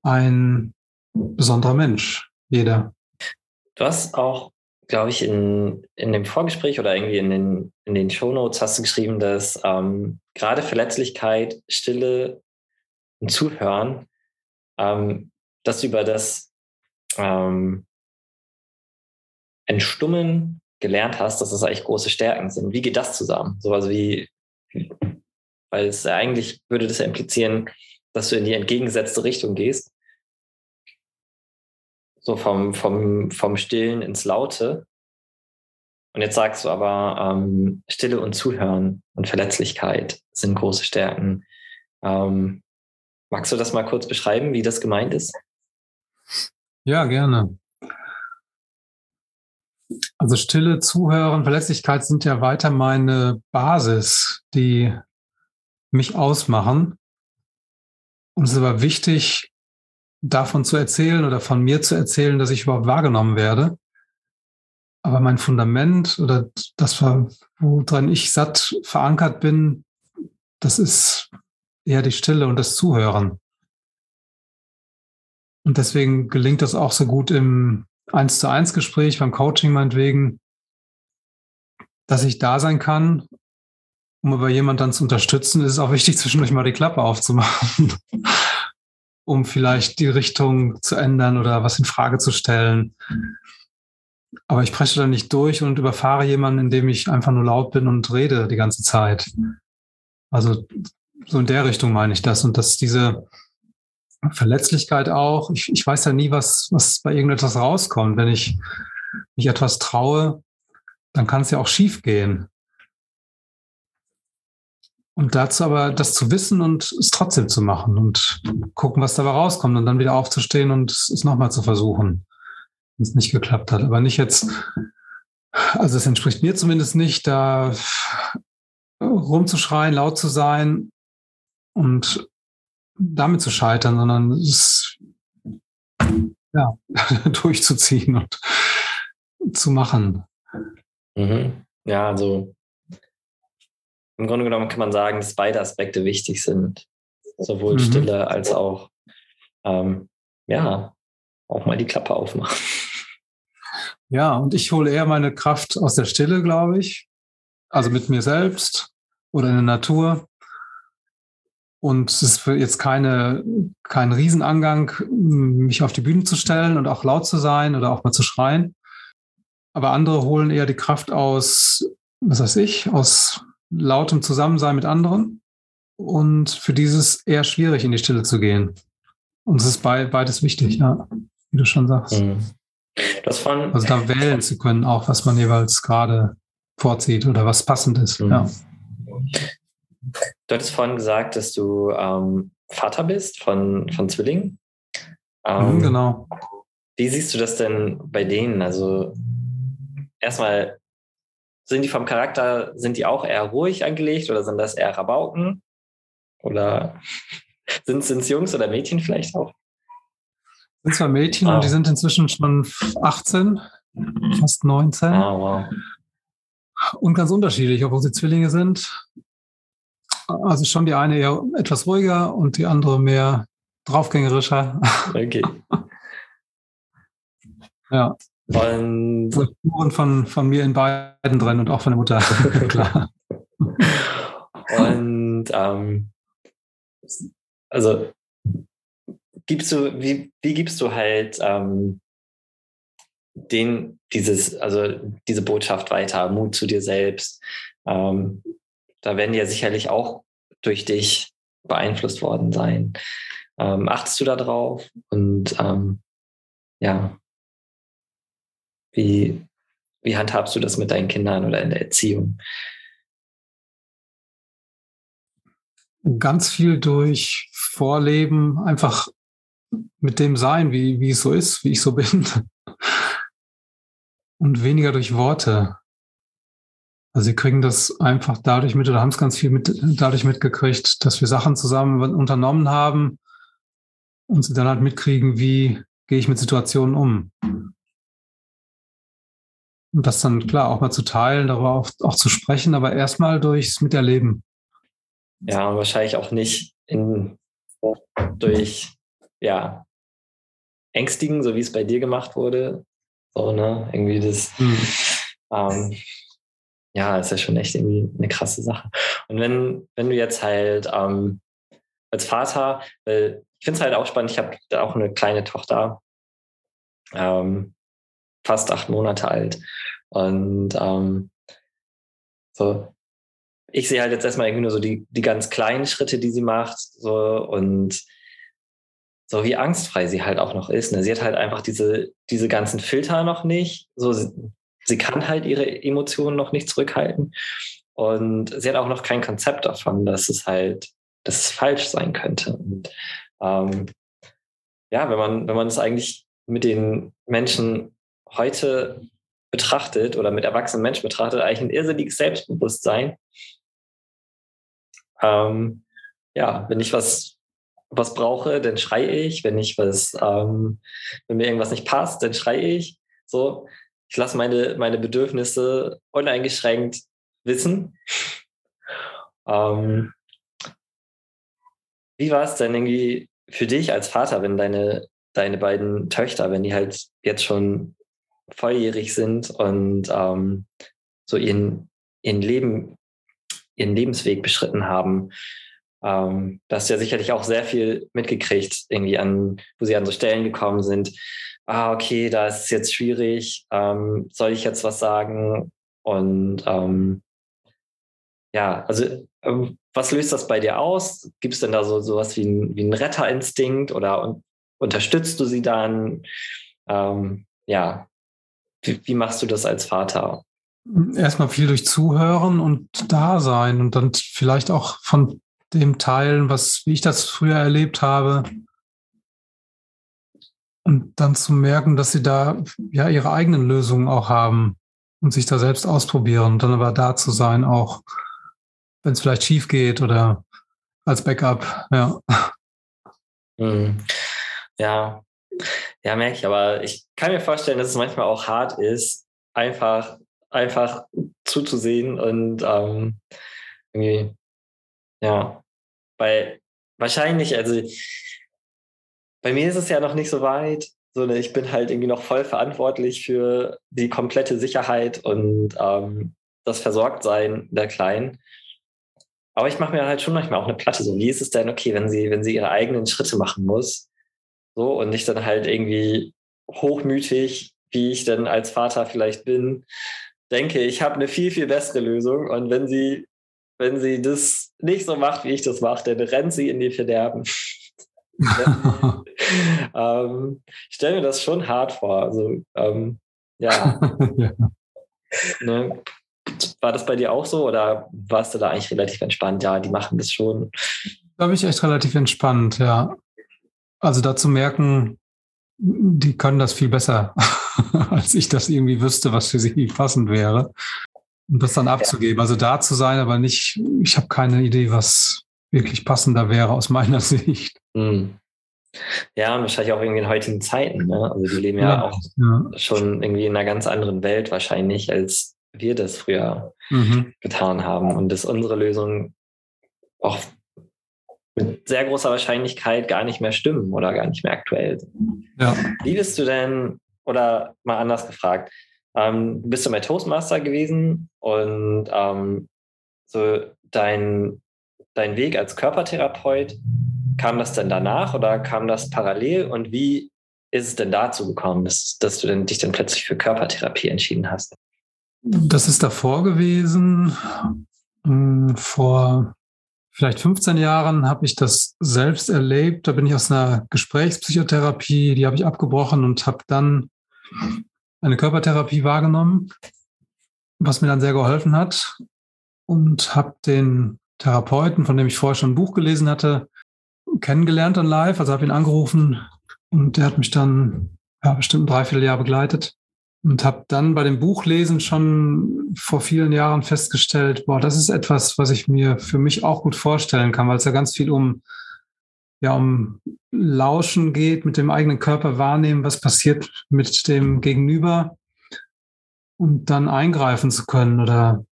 ein besonderer Mensch, jeder. Du hast auch, glaube ich, in, in dem Vorgespräch oder irgendwie in den, in den Shownotes hast du geschrieben, dass ähm, gerade Verletzlichkeit, Stille und Zuhören, ähm, dass du über das ähm, Entstummen gelernt hast, dass das eigentlich große Stärken sind. Wie geht das zusammen? Sowas wie, weil es eigentlich würde das implizieren, dass du in die entgegengesetzte Richtung gehst. So vom, vom, vom Stillen ins Laute. Und jetzt sagst du aber, ähm, Stille und Zuhören und Verletzlichkeit sind große Stärken. Ähm, magst du das mal kurz beschreiben, wie das gemeint ist? Ja, gerne. Also Stille, Zuhören, Verletzlichkeit sind ja weiter meine Basis, die mich ausmachen. Und es ist aber wichtig, davon zu erzählen oder von mir zu erzählen, dass ich überhaupt wahrgenommen werde. Aber mein Fundament oder das, woran ich satt verankert bin, das ist eher die Stille und das Zuhören. Und deswegen gelingt das auch so gut im eins zu eins Gespräch, beim Coaching meinetwegen, dass ich da sein kann, um aber jemand dann zu unterstützen, ist es auch wichtig, zwischendurch mal die Klappe aufzumachen, um vielleicht die Richtung zu ändern oder was in Frage zu stellen. Aber ich presche dann nicht durch und überfahre jemanden, indem ich einfach nur laut bin und rede die ganze Zeit. Also so in der Richtung meine ich das und dass diese Verletzlichkeit auch. Ich, ich weiß ja nie, was, was bei irgendetwas rauskommt. Wenn ich mich etwas traue, dann kann es ja auch schief gehen. Und dazu aber das zu wissen und es trotzdem zu machen und gucken, was dabei rauskommt und dann wieder aufzustehen und es nochmal zu versuchen, wenn es nicht geklappt hat. Aber nicht jetzt, also es entspricht mir zumindest nicht, da rumzuschreien, laut zu sein und damit zu scheitern, sondern es ja, durchzuziehen und zu machen. Mhm. Ja, also im Grunde genommen kann man sagen, dass beide Aspekte wichtig sind. Sowohl mhm. Stille als auch, ähm, ja, auch mal die Klappe aufmachen. Ja, und ich hole eher meine Kraft aus der Stille, glaube ich. Also mit mir selbst oder in der Natur. Und es ist jetzt keine, kein Riesenangang, mich auf die Bühne zu stellen und auch laut zu sein oder auch mal zu schreien. Aber andere holen eher die Kraft aus, was weiß ich, aus lautem Zusammensein mit anderen. Und für dieses eher schwierig, in die Stille zu gehen. Und es ist beides wichtig, ja, wie du schon sagst. Mhm. Das von also da wählen zu können, auch was man jeweils gerade vorzieht oder was passend ist. Mhm. Ja. Du hattest vorhin gesagt, dass du ähm, Vater bist von, von Zwillingen. Mhm, ähm, genau. wie siehst du das denn bei denen? Also erstmal, sind die vom Charakter, sind die auch eher ruhig angelegt oder sind das eher Rabauken? Oder sind es Jungs oder Mädchen vielleicht auch? sind zwar Mädchen oh. und die sind inzwischen schon 18, fast 19. Oh, ah, wow. Und ganz unterschiedlich, obwohl sie Zwillinge sind. Also schon die eine eher etwas ruhiger und die andere mehr draufgängerischer. Okay. ja. Und Spuren von, von mir in beiden drin und auch von der Mutter, klar. Und ähm, also gibst du, wie, wie gibst du halt ähm, den, dieses, also diese Botschaft weiter, Mut zu dir selbst? Ähm, da werden die ja sicherlich auch durch dich beeinflusst worden sein. Ähm, achtest du da drauf? Und ähm, ja, wie, wie handhabst du das mit deinen Kindern oder in der Erziehung? Ganz viel durch Vorleben, einfach mit dem sein, wie, wie es so ist, wie ich so bin. Und weniger durch Worte. Also sie kriegen das einfach dadurch mit oder haben es ganz viel mit, dadurch mitgekriegt, dass wir Sachen zusammen unternommen haben und sie dann halt mitkriegen, wie gehe ich mit Situationen um. Und das dann klar auch mal zu teilen, darüber auch, auch zu sprechen, aber erstmal durchs Miterleben. Ja, wahrscheinlich auch nicht in, durch ja, ängstigen, so wie es bei dir gemacht wurde. So, ne? Irgendwie das, mhm. ähm, ja, ist ja schon echt irgendwie eine krasse Sache. Und wenn, wenn du jetzt halt ähm, als Vater, weil ich finde es halt auch spannend, ich habe da auch eine kleine Tochter, ähm, fast acht Monate alt. Und ähm, so, ich sehe halt jetzt erstmal irgendwie nur so die, die ganz kleinen Schritte, die sie macht, so und so wie angstfrei sie halt auch noch ist. Ne? Sie hat halt einfach diese, diese ganzen Filter noch nicht. So, sie, sie kann halt ihre Emotionen noch nicht zurückhalten. Und sie hat auch noch kein Konzept davon, dass es halt, dass es falsch sein könnte. Und ähm, ja, wenn man, wenn man es eigentlich mit den Menschen heute betrachtet oder mit erwachsenen Menschen betrachtet, eigentlich ein irrsinniges Selbstbewusstsein. Ähm, ja, wenn ich was was brauche, dann schreie ich. Wenn ich was, ähm, wenn mir irgendwas nicht passt, dann schreie ich. So, ich lasse meine, meine Bedürfnisse uneingeschränkt wissen. Ähm, wie war es denn irgendwie für dich als Vater, wenn deine, deine beiden Töchter, wenn die halt jetzt schon volljährig sind und ähm, so ihren, ihren Leben, ihren Lebensweg beschritten haben? Ähm, da hast du ja sicherlich auch sehr viel mitgekriegt, irgendwie an, wo sie an so Stellen gekommen sind. Ah, okay, da ist es jetzt schwierig. Ähm, soll ich jetzt was sagen? Und ähm, ja, also ähm, was löst das bei dir aus? Gibt es denn da so sowas wie, ein, wie einen Retterinstinkt oder un unterstützt du sie dann? Ähm, ja, wie, wie machst du das als Vater? Erstmal viel durch Zuhören und Dasein und dann vielleicht auch von dem teilen, was, wie ich das früher erlebt habe. Und dann zu merken, dass sie da ja ihre eigenen Lösungen auch haben und sich da selbst ausprobieren und dann aber da zu sein, auch wenn es vielleicht schief geht oder als Backup, ja. Mhm. Ja, ja, merke ich, aber ich kann mir vorstellen, dass es manchmal auch hart ist, einfach, einfach zuzusehen und ähm, irgendwie, ja, weil wahrscheinlich, also bei mir ist es ja noch nicht so weit, sondern ich bin halt irgendwie noch voll verantwortlich für die komplette Sicherheit und ähm, das Versorgtsein der Kleinen. Aber ich mache mir halt schon manchmal auch eine Platte. So, wie ist es denn okay, wenn sie, wenn sie ihre eigenen Schritte machen muss? So, und nicht dann halt irgendwie hochmütig, wie ich denn als Vater vielleicht bin, denke, ich habe eine viel, viel bessere Lösung. Und wenn sie wenn sie das nicht so macht, wie ich das mache, dann rennt sie in die Verderben. ähm, ich stelle mir das schon hart vor. Also, ähm, ja. ja. Ne? War das bei dir auch so oder warst du da eigentlich relativ entspannt? Ja, die machen das schon. Da bin ich echt relativ entspannt, ja. Also da zu merken, die können das viel besser, als ich das irgendwie wüsste, was für sie passend wäre. Und das dann abzugeben. Also da zu sein, aber nicht, ich habe keine Idee, was wirklich passender wäre aus meiner Sicht. Mhm. Ja, und wahrscheinlich auch irgendwie in heutigen Zeiten. Ne? Also die leben ja, ja auch ja. schon irgendwie in einer ganz anderen Welt wahrscheinlich, als wir das früher mhm. getan haben. Und dass unsere Lösung auch mit sehr großer Wahrscheinlichkeit gar nicht mehr stimmen oder gar nicht mehr aktuell sind. Ja. Wie bist du denn, oder mal anders gefragt, ähm, bist du bei Toastmaster gewesen und ähm, so dein, dein Weg als Körpertherapeut, kam das denn danach oder kam das parallel und wie ist es denn dazu gekommen, dass, dass du denn, dich dann plötzlich für Körpertherapie entschieden hast? Das ist davor gewesen. Hm, vor vielleicht 15 Jahren habe ich das selbst erlebt. Da bin ich aus einer Gesprächspsychotherapie, die habe ich abgebrochen und habe dann eine Körpertherapie wahrgenommen, was mir dann sehr geholfen hat. Und habe den Therapeuten, von dem ich vorher schon ein Buch gelesen hatte, kennengelernt dann live. Also habe ihn angerufen und der hat mich dann ja, bestimmt ein Dreivierteljahr begleitet und habe dann bei dem Buchlesen schon vor vielen Jahren festgestellt, boah, das ist etwas, was ich mir für mich auch gut vorstellen kann, weil es ja ganz viel um ja um Lauschen geht, mit dem eigenen Körper wahrnehmen, was passiert mit dem Gegenüber und dann eingreifen zu können oder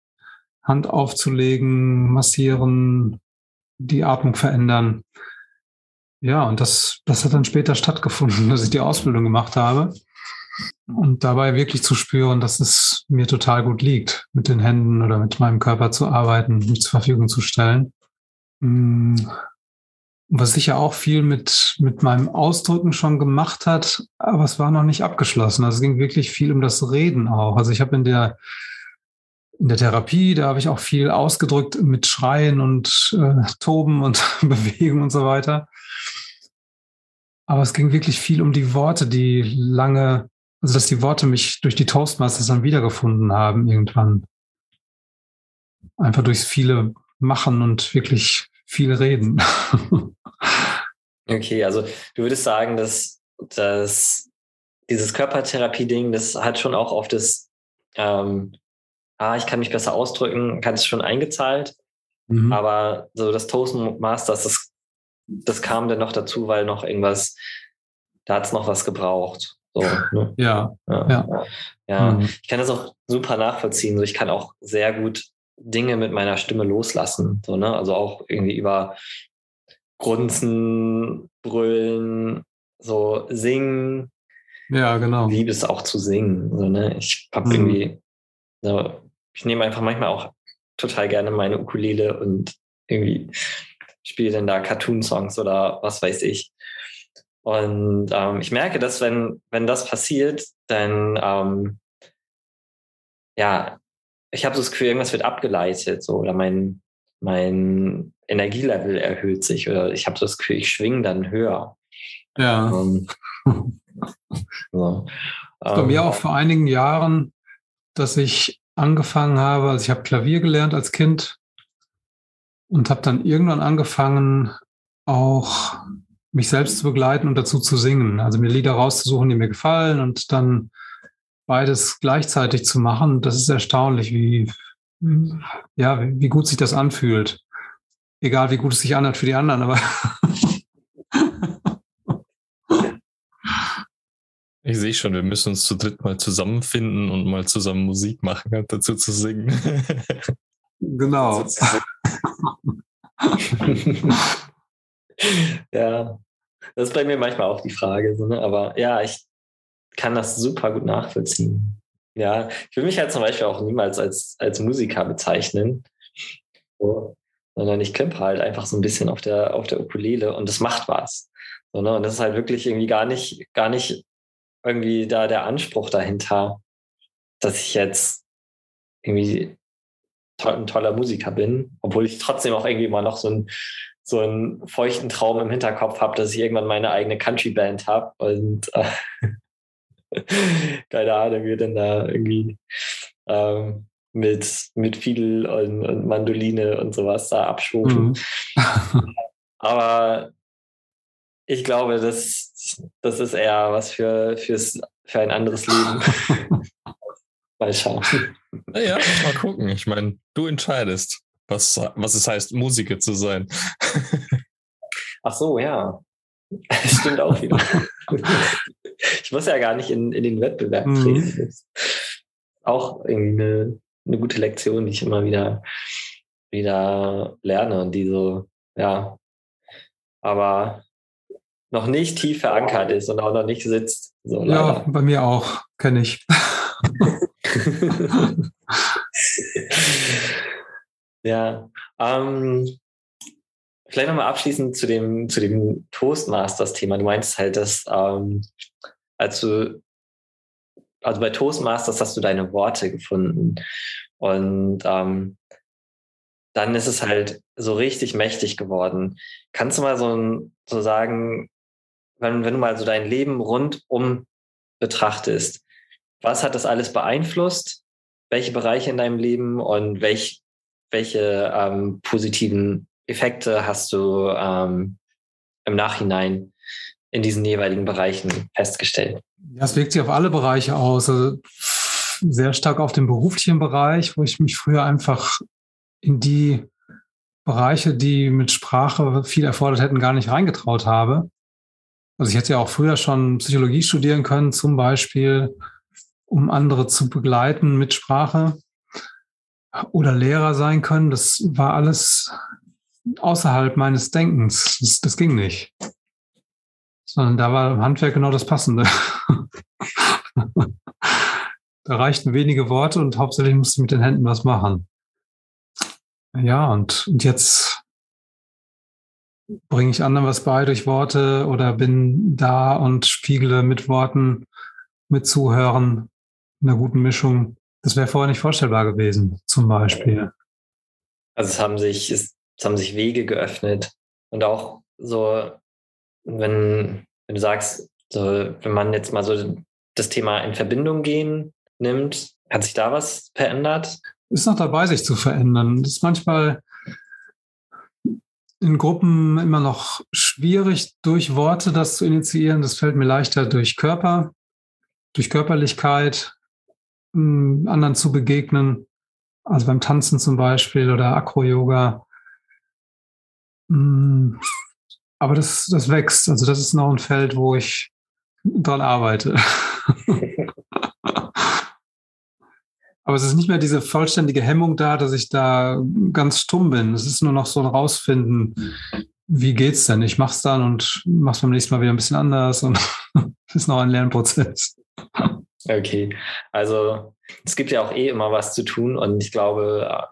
Hand aufzulegen, massieren, die Atmung verändern. Ja, und das, das hat dann später stattgefunden, dass ich die Ausbildung gemacht habe und dabei wirklich zu spüren, dass es mir total gut liegt, mit den Händen oder mit meinem Körper zu arbeiten, mich zur Verfügung zu stellen. Mm. Was sicher auch viel mit, mit meinem Ausdrücken schon gemacht hat, aber es war noch nicht abgeschlossen. Also es ging wirklich viel um das Reden auch. Also ich habe in der, in der Therapie, da habe ich auch viel ausgedrückt mit Schreien und äh, Toben und Bewegung und so weiter. Aber es ging wirklich viel um die Worte, die lange also, dass die Worte mich durch die Toastmasters dann wiedergefunden haben irgendwann. Einfach durch viele Machen und wirklich viel Reden. okay, also du würdest sagen, dass, dass dieses Körpertherapie-Ding, das hat schon auch auf das, ähm, ah, ich kann mich besser ausdrücken, hat es schon eingezahlt. Mhm. Aber so das Toastmasters, das, das kam dann noch dazu, weil noch irgendwas, da hat es noch was gebraucht. So, ne? ja, ja, ja. ja. Mhm. Ich kann das auch super nachvollziehen. So, ich kann auch sehr gut Dinge mit meiner Stimme loslassen. So, ne? Also auch irgendwie über Grunzen, Brüllen, so singen. Ja, genau. Ich liebe es auch zu singen. So, ne? Ich habe mhm. irgendwie, so, ich nehme einfach manchmal auch total gerne meine Ukulele und irgendwie spiele dann da Cartoon-Songs oder was weiß ich. Und ähm, ich merke, dass wenn, wenn das passiert, dann ähm, ja, ich habe so das Gefühl, irgendwas wird abgeleitet, so oder mein, mein Energielevel erhöht sich oder ich habe so das Gefühl, ich schwinge dann höher. Ja. Ähm, so. Bei mir ähm, auch vor einigen Jahren, dass ich angefangen habe, also ich habe Klavier gelernt als Kind und habe dann irgendwann angefangen, auch mich selbst zu begleiten und dazu zu singen. Also mir Lieder rauszusuchen, die mir gefallen und dann beides gleichzeitig zu machen. Das ist erstaunlich, wie, ja, wie gut sich das anfühlt. Egal, wie gut es sich anhört für die anderen, aber. Ich sehe schon, wir müssen uns zu dritt mal zusammenfinden und mal zusammen Musik machen, halt dazu zu singen. Genau. ja, das ist bei mir manchmal auch die Frage. So, ne? Aber ja, ich kann das super gut nachvollziehen. Ja, ich will mich halt zum Beispiel auch niemals als, als Musiker bezeichnen, so, sondern ich klimpe halt einfach so ein bisschen auf der, auf der Ukulele und das macht was. So, ne? Und das ist halt wirklich irgendwie gar nicht, gar nicht irgendwie da der Anspruch dahinter, dass ich jetzt irgendwie ein toller Musiker bin, obwohl ich trotzdem auch irgendwie mal noch so ein so einen feuchten Traum im Hinterkopf habe, dass ich irgendwann meine eigene Country-Band habe und äh, keine Ahnung, wir dann da irgendwie ähm, mit, mit Fiedel und, und, Mandoline und sowas da abschwufen. Mhm. Aber ich glaube, das, das ist eher was für, fürs, für ein anderes Leben. mal schauen. Naja, mal gucken. Ich meine, du entscheidest, was, was es heißt, Musiker zu sein. Ach so, ja. Das stimmt auch wieder. ich muss ja gar nicht in, in den Wettbewerb mhm. treten. Mhm. Auch irgendwie eine, eine gute Lektion, die ich immer wieder, wieder lerne und die so, ja, aber noch nicht tief verankert ist und auch noch nicht sitzt. So ja, bei mir auch, kenne ich. ja, ähm, vielleicht nochmal abschließend zu dem, zu dem Toastmasters-Thema. Du meinst halt, dass ähm, als du, also bei Toastmasters hast du deine Worte gefunden und ähm, dann ist es halt so richtig mächtig geworden. Kannst du mal so, so sagen, wenn, wenn du mal so dein Leben rundum betrachtest, was hat das alles beeinflusst? Welche Bereiche in deinem Leben und welch, welche ähm, positiven Effekte hast du ähm, im Nachhinein in diesen jeweiligen Bereichen festgestellt? Ja, es wirkt sich auf alle Bereiche aus. Also sehr stark auf den beruflichen Bereich, wo ich mich früher einfach in die Bereiche, die mit Sprache viel erfordert hätten, gar nicht reingetraut habe. Also ich hätte ja auch früher schon Psychologie studieren können, zum Beispiel, um andere zu begleiten mit Sprache oder Lehrer sein können. Das war alles außerhalb meines Denkens. Das, das ging nicht. Sondern da war Handwerk genau das Passende. da reichten wenige Worte und hauptsächlich musste ich mit den Händen was machen. Ja, und, und jetzt bringe ich anderen was bei durch Worte oder bin da und spiegle mit Worten, mit Zuhören, einer guten Mischung. Das wäre vorher nicht vorstellbar gewesen, zum Beispiel. Also es haben sich, es, es haben sich Wege geöffnet und auch so, wenn, wenn du sagst, so, wenn man jetzt mal so das Thema in Verbindung gehen nimmt, hat sich da was verändert? Ist noch dabei, sich zu verändern. Das ist manchmal in Gruppen immer noch schwierig, durch Worte das zu initiieren. Das fällt mir leichter durch Körper, durch Körperlichkeit, anderen zu begegnen. Also beim Tanzen zum Beispiel oder Akro-Yoga. Aber das, das wächst. Also das ist noch ein Feld, wo ich dran arbeite. Aber es ist nicht mehr diese vollständige Hemmung da, dass ich da ganz stumm bin. Es ist nur noch so ein Rausfinden, wie geht's denn? Ich mach's dann und mach's beim nächsten Mal wieder ein bisschen anders und es ist noch ein Lernprozess. Okay, also es gibt ja auch eh immer was zu tun und ich glaube,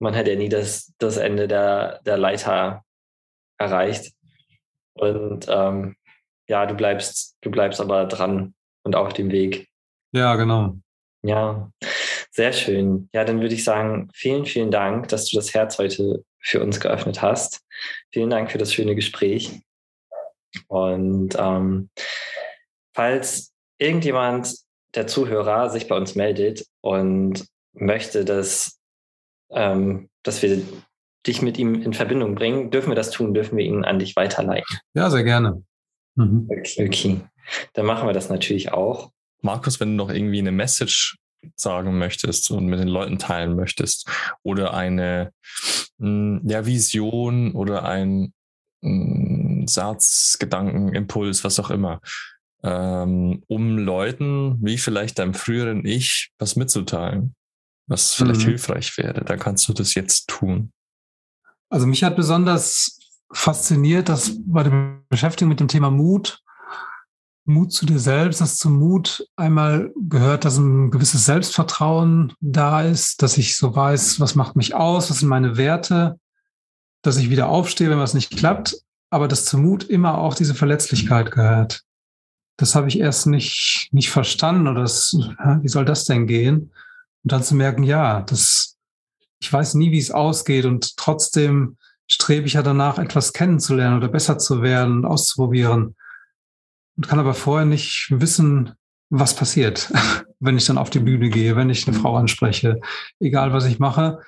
man hat ja nie das, das Ende der, der Leiter erreicht. Und ähm, ja, du bleibst, du bleibst aber dran und auf dem Weg. Ja, genau. Ja, sehr schön. Ja, dann würde ich sagen, vielen, vielen Dank, dass du das Herz heute für uns geöffnet hast. Vielen Dank für das schöne Gespräch. Und ähm, falls irgendjemand der Zuhörer sich bei uns meldet und möchte, dass, ähm, dass wir dich mit ihm in Verbindung bringen, dürfen wir das tun, dürfen wir ihn an dich weiterleiten. Ja, sehr gerne. Mhm. Okay, okay. Dann machen wir das natürlich auch. Markus, wenn du noch irgendwie eine Message sagen möchtest und mit den Leuten teilen möchtest oder eine hm, ja, Vision oder ein hm, Satz, Gedanken, Impuls, was auch immer, ähm, um Leuten wie vielleicht deinem früheren Ich was mitzuteilen, was vielleicht mhm. hilfreich wäre, dann kannst du das jetzt tun. Also mich hat besonders fasziniert, dass bei der Beschäftigung mit dem Thema Mut Mut zu dir selbst, dass zum Mut einmal gehört, dass ein gewisses Selbstvertrauen da ist, dass ich so weiß, was macht mich aus, was sind meine Werte, dass ich wieder aufstehe, wenn was nicht klappt, aber dass zum Mut immer auch diese Verletzlichkeit gehört. Das habe ich erst nicht, nicht verstanden oder das, wie soll das denn gehen? Und dann zu merken, ja, das, ich weiß nie, wie es ausgeht und trotzdem strebe ich ja danach, etwas kennenzulernen oder besser zu werden und auszuprobieren und kann aber vorher nicht wissen, was passiert, wenn ich dann auf die Bühne gehe, wenn ich eine Frau anspreche, egal was ich mache.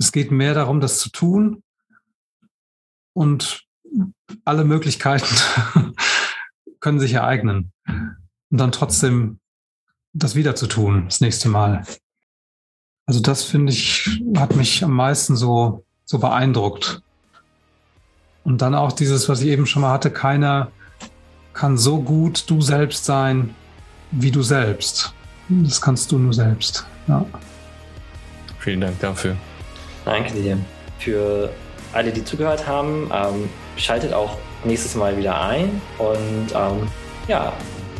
Es geht mehr darum, das zu tun und alle Möglichkeiten können sich ereignen. Und dann trotzdem das wieder zu tun, das nächste Mal. Also das finde ich, hat mich am meisten so, so beeindruckt. Und dann auch dieses, was ich eben schon mal hatte, keiner kann so gut du selbst sein wie du selbst. Das kannst du nur selbst. Ja. Vielen Dank dafür. Danke dir. Für alle, die zugehört haben, ähm, schaltet auch nächstes Mal wieder ein und ähm, ja,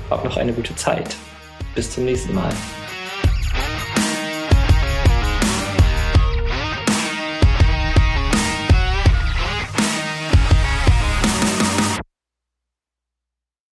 habt noch eine gute Zeit. Bis zum nächsten Mal.